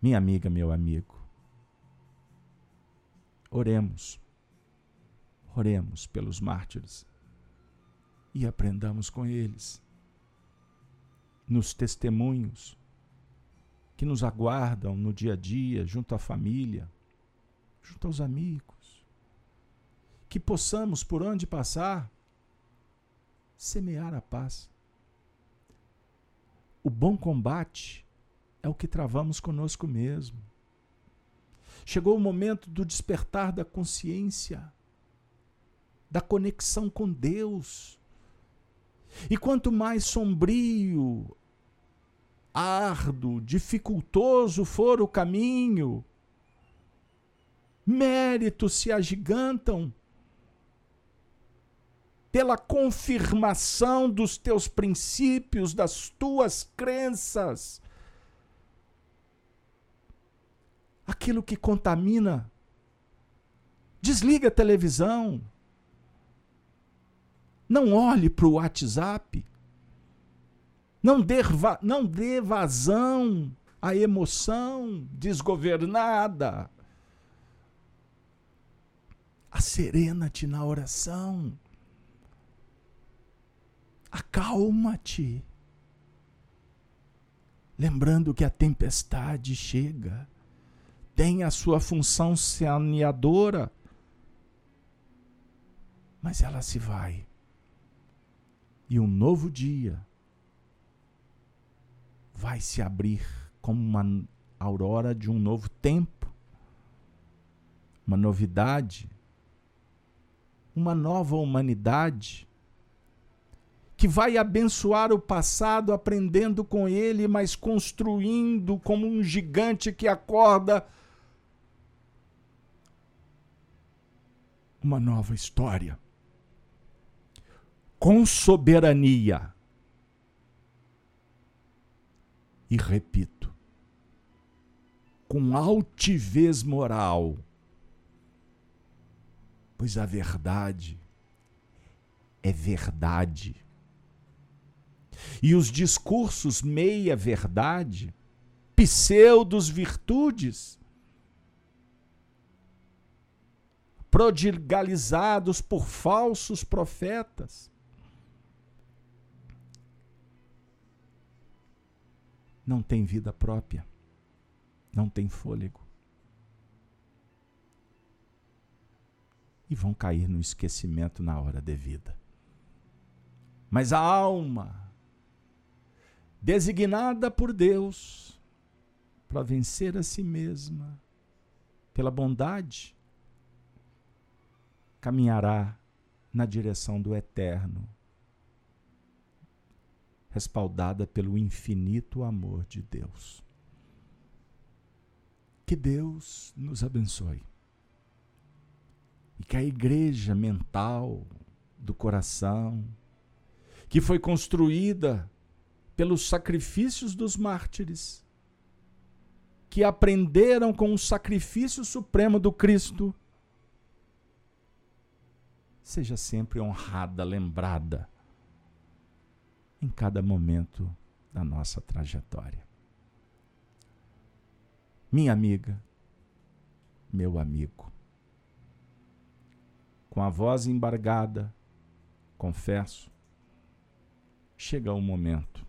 Minha amiga, meu amigo, Oremos. Oremos pelos mártires e aprendamos com eles. Nos testemunhos que nos aguardam no dia a dia, junto à família, junto aos amigos. Que possamos, por onde passar, semear a paz. O bom combate é o que travamos conosco mesmo. Chegou o momento do despertar da consciência, da conexão com Deus. E quanto mais sombrio, árduo, dificultoso for o caminho, méritos se agigantam pela confirmação dos teus princípios, das tuas crenças, aquilo que contamina. Desliga a televisão. Não olhe para o WhatsApp. Não dê, não dê vazão à emoção desgovernada. Acerena-te na oração. Acalma-te. Lembrando que a tempestade chega tem a sua função saneadora, mas ela se vai. E um novo dia vai se abrir como uma aurora de um novo tempo, uma novidade, uma nova humanidade que vai abençoar o passado aprendendo com ele, mas construindo como um gigante que acorda uma nova história. Com soberania. E repito, com altivez moral, pois a verdade é verdade. E os discursos meia-verdade, pseudos virtudes, prodigalizados por falsos profetas. Não tem vida própria, não tem fôlego. E vão cair no esquecimento na hora devida. Mas a alma, designada por Deus para vencer a si mesma, pela bondade, caminhará na direção do eterno, respaldada pelo infinito amor de Deus. Que Deus nos abençoe. E que a igreja mental do coração, que foi construída pelos sacrifícios dos mártires, que aprenderam com o sacrifício supremo do Cristo, seja sempre honrada, lembrada em cada momento da nossa trajetória. Minha amiga, meu amigo, com a voz embargada, confesso, chega o um momento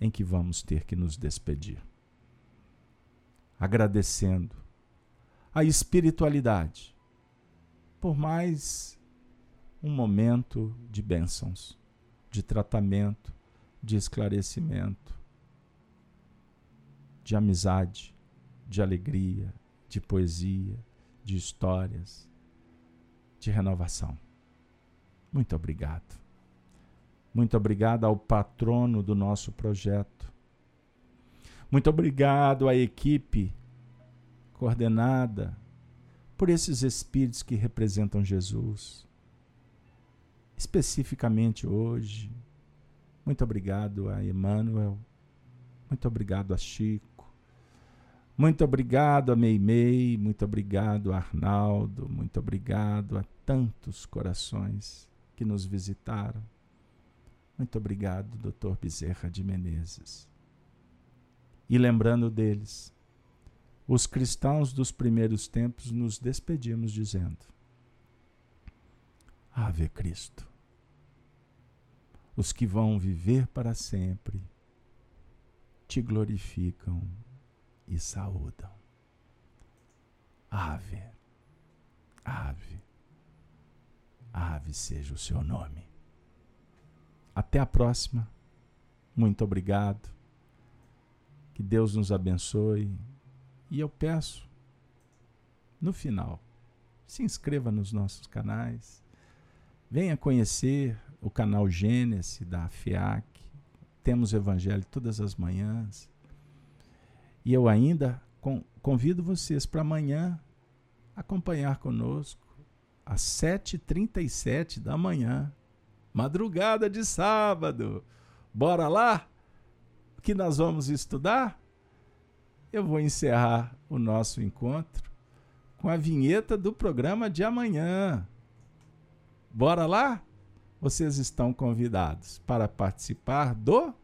em que vamos ter que nos despedir. Agradecendo a espiritualidade por mais um momento de bênçãos, de tratamento, de esclarecimento, de amizade, de alegria, de poesia, de histórias, de renovação. Muito obrigado. Muito obrigado ao patrono do nosso projeto. Muito obrigado à equipe coordenada por esses espíritos que representam Jesus. Especificamente hoje, muito obrigado a Emmanuel, muito obrigado a Chico, muito obrigado a Meimei, muito obrigado a Arnaldo, muito obrigado a tantos corações que nos visitaram. Muito obrigado, Dr. Bezerra de Menezes. E lembrando deles, os cristãos dos primeiros tempos nos despedimos dizendo: Ave Cristo. Os que vão viver para sempre te glorificam e saúdam. Ave, ave, ave seja o seu nome. Até a próxima. Muito obrigado. Que Deus nos abençoe. E eu peço, no final, se inscreva nos nossos canais. Venha conhecer o canal Gênesis da FIAC. Temos Evangelho todas as manhãs. E eu ainda convido vocês para amanhã acompanhar conosco às 7h37 da manhã madrugada de sábado. Bora lá? O que nós vamos estudar? Eu vou encerrar o nosso encontro com a vinheta do programa de amanhã. Bora lá? Vocês estão convidados para participar do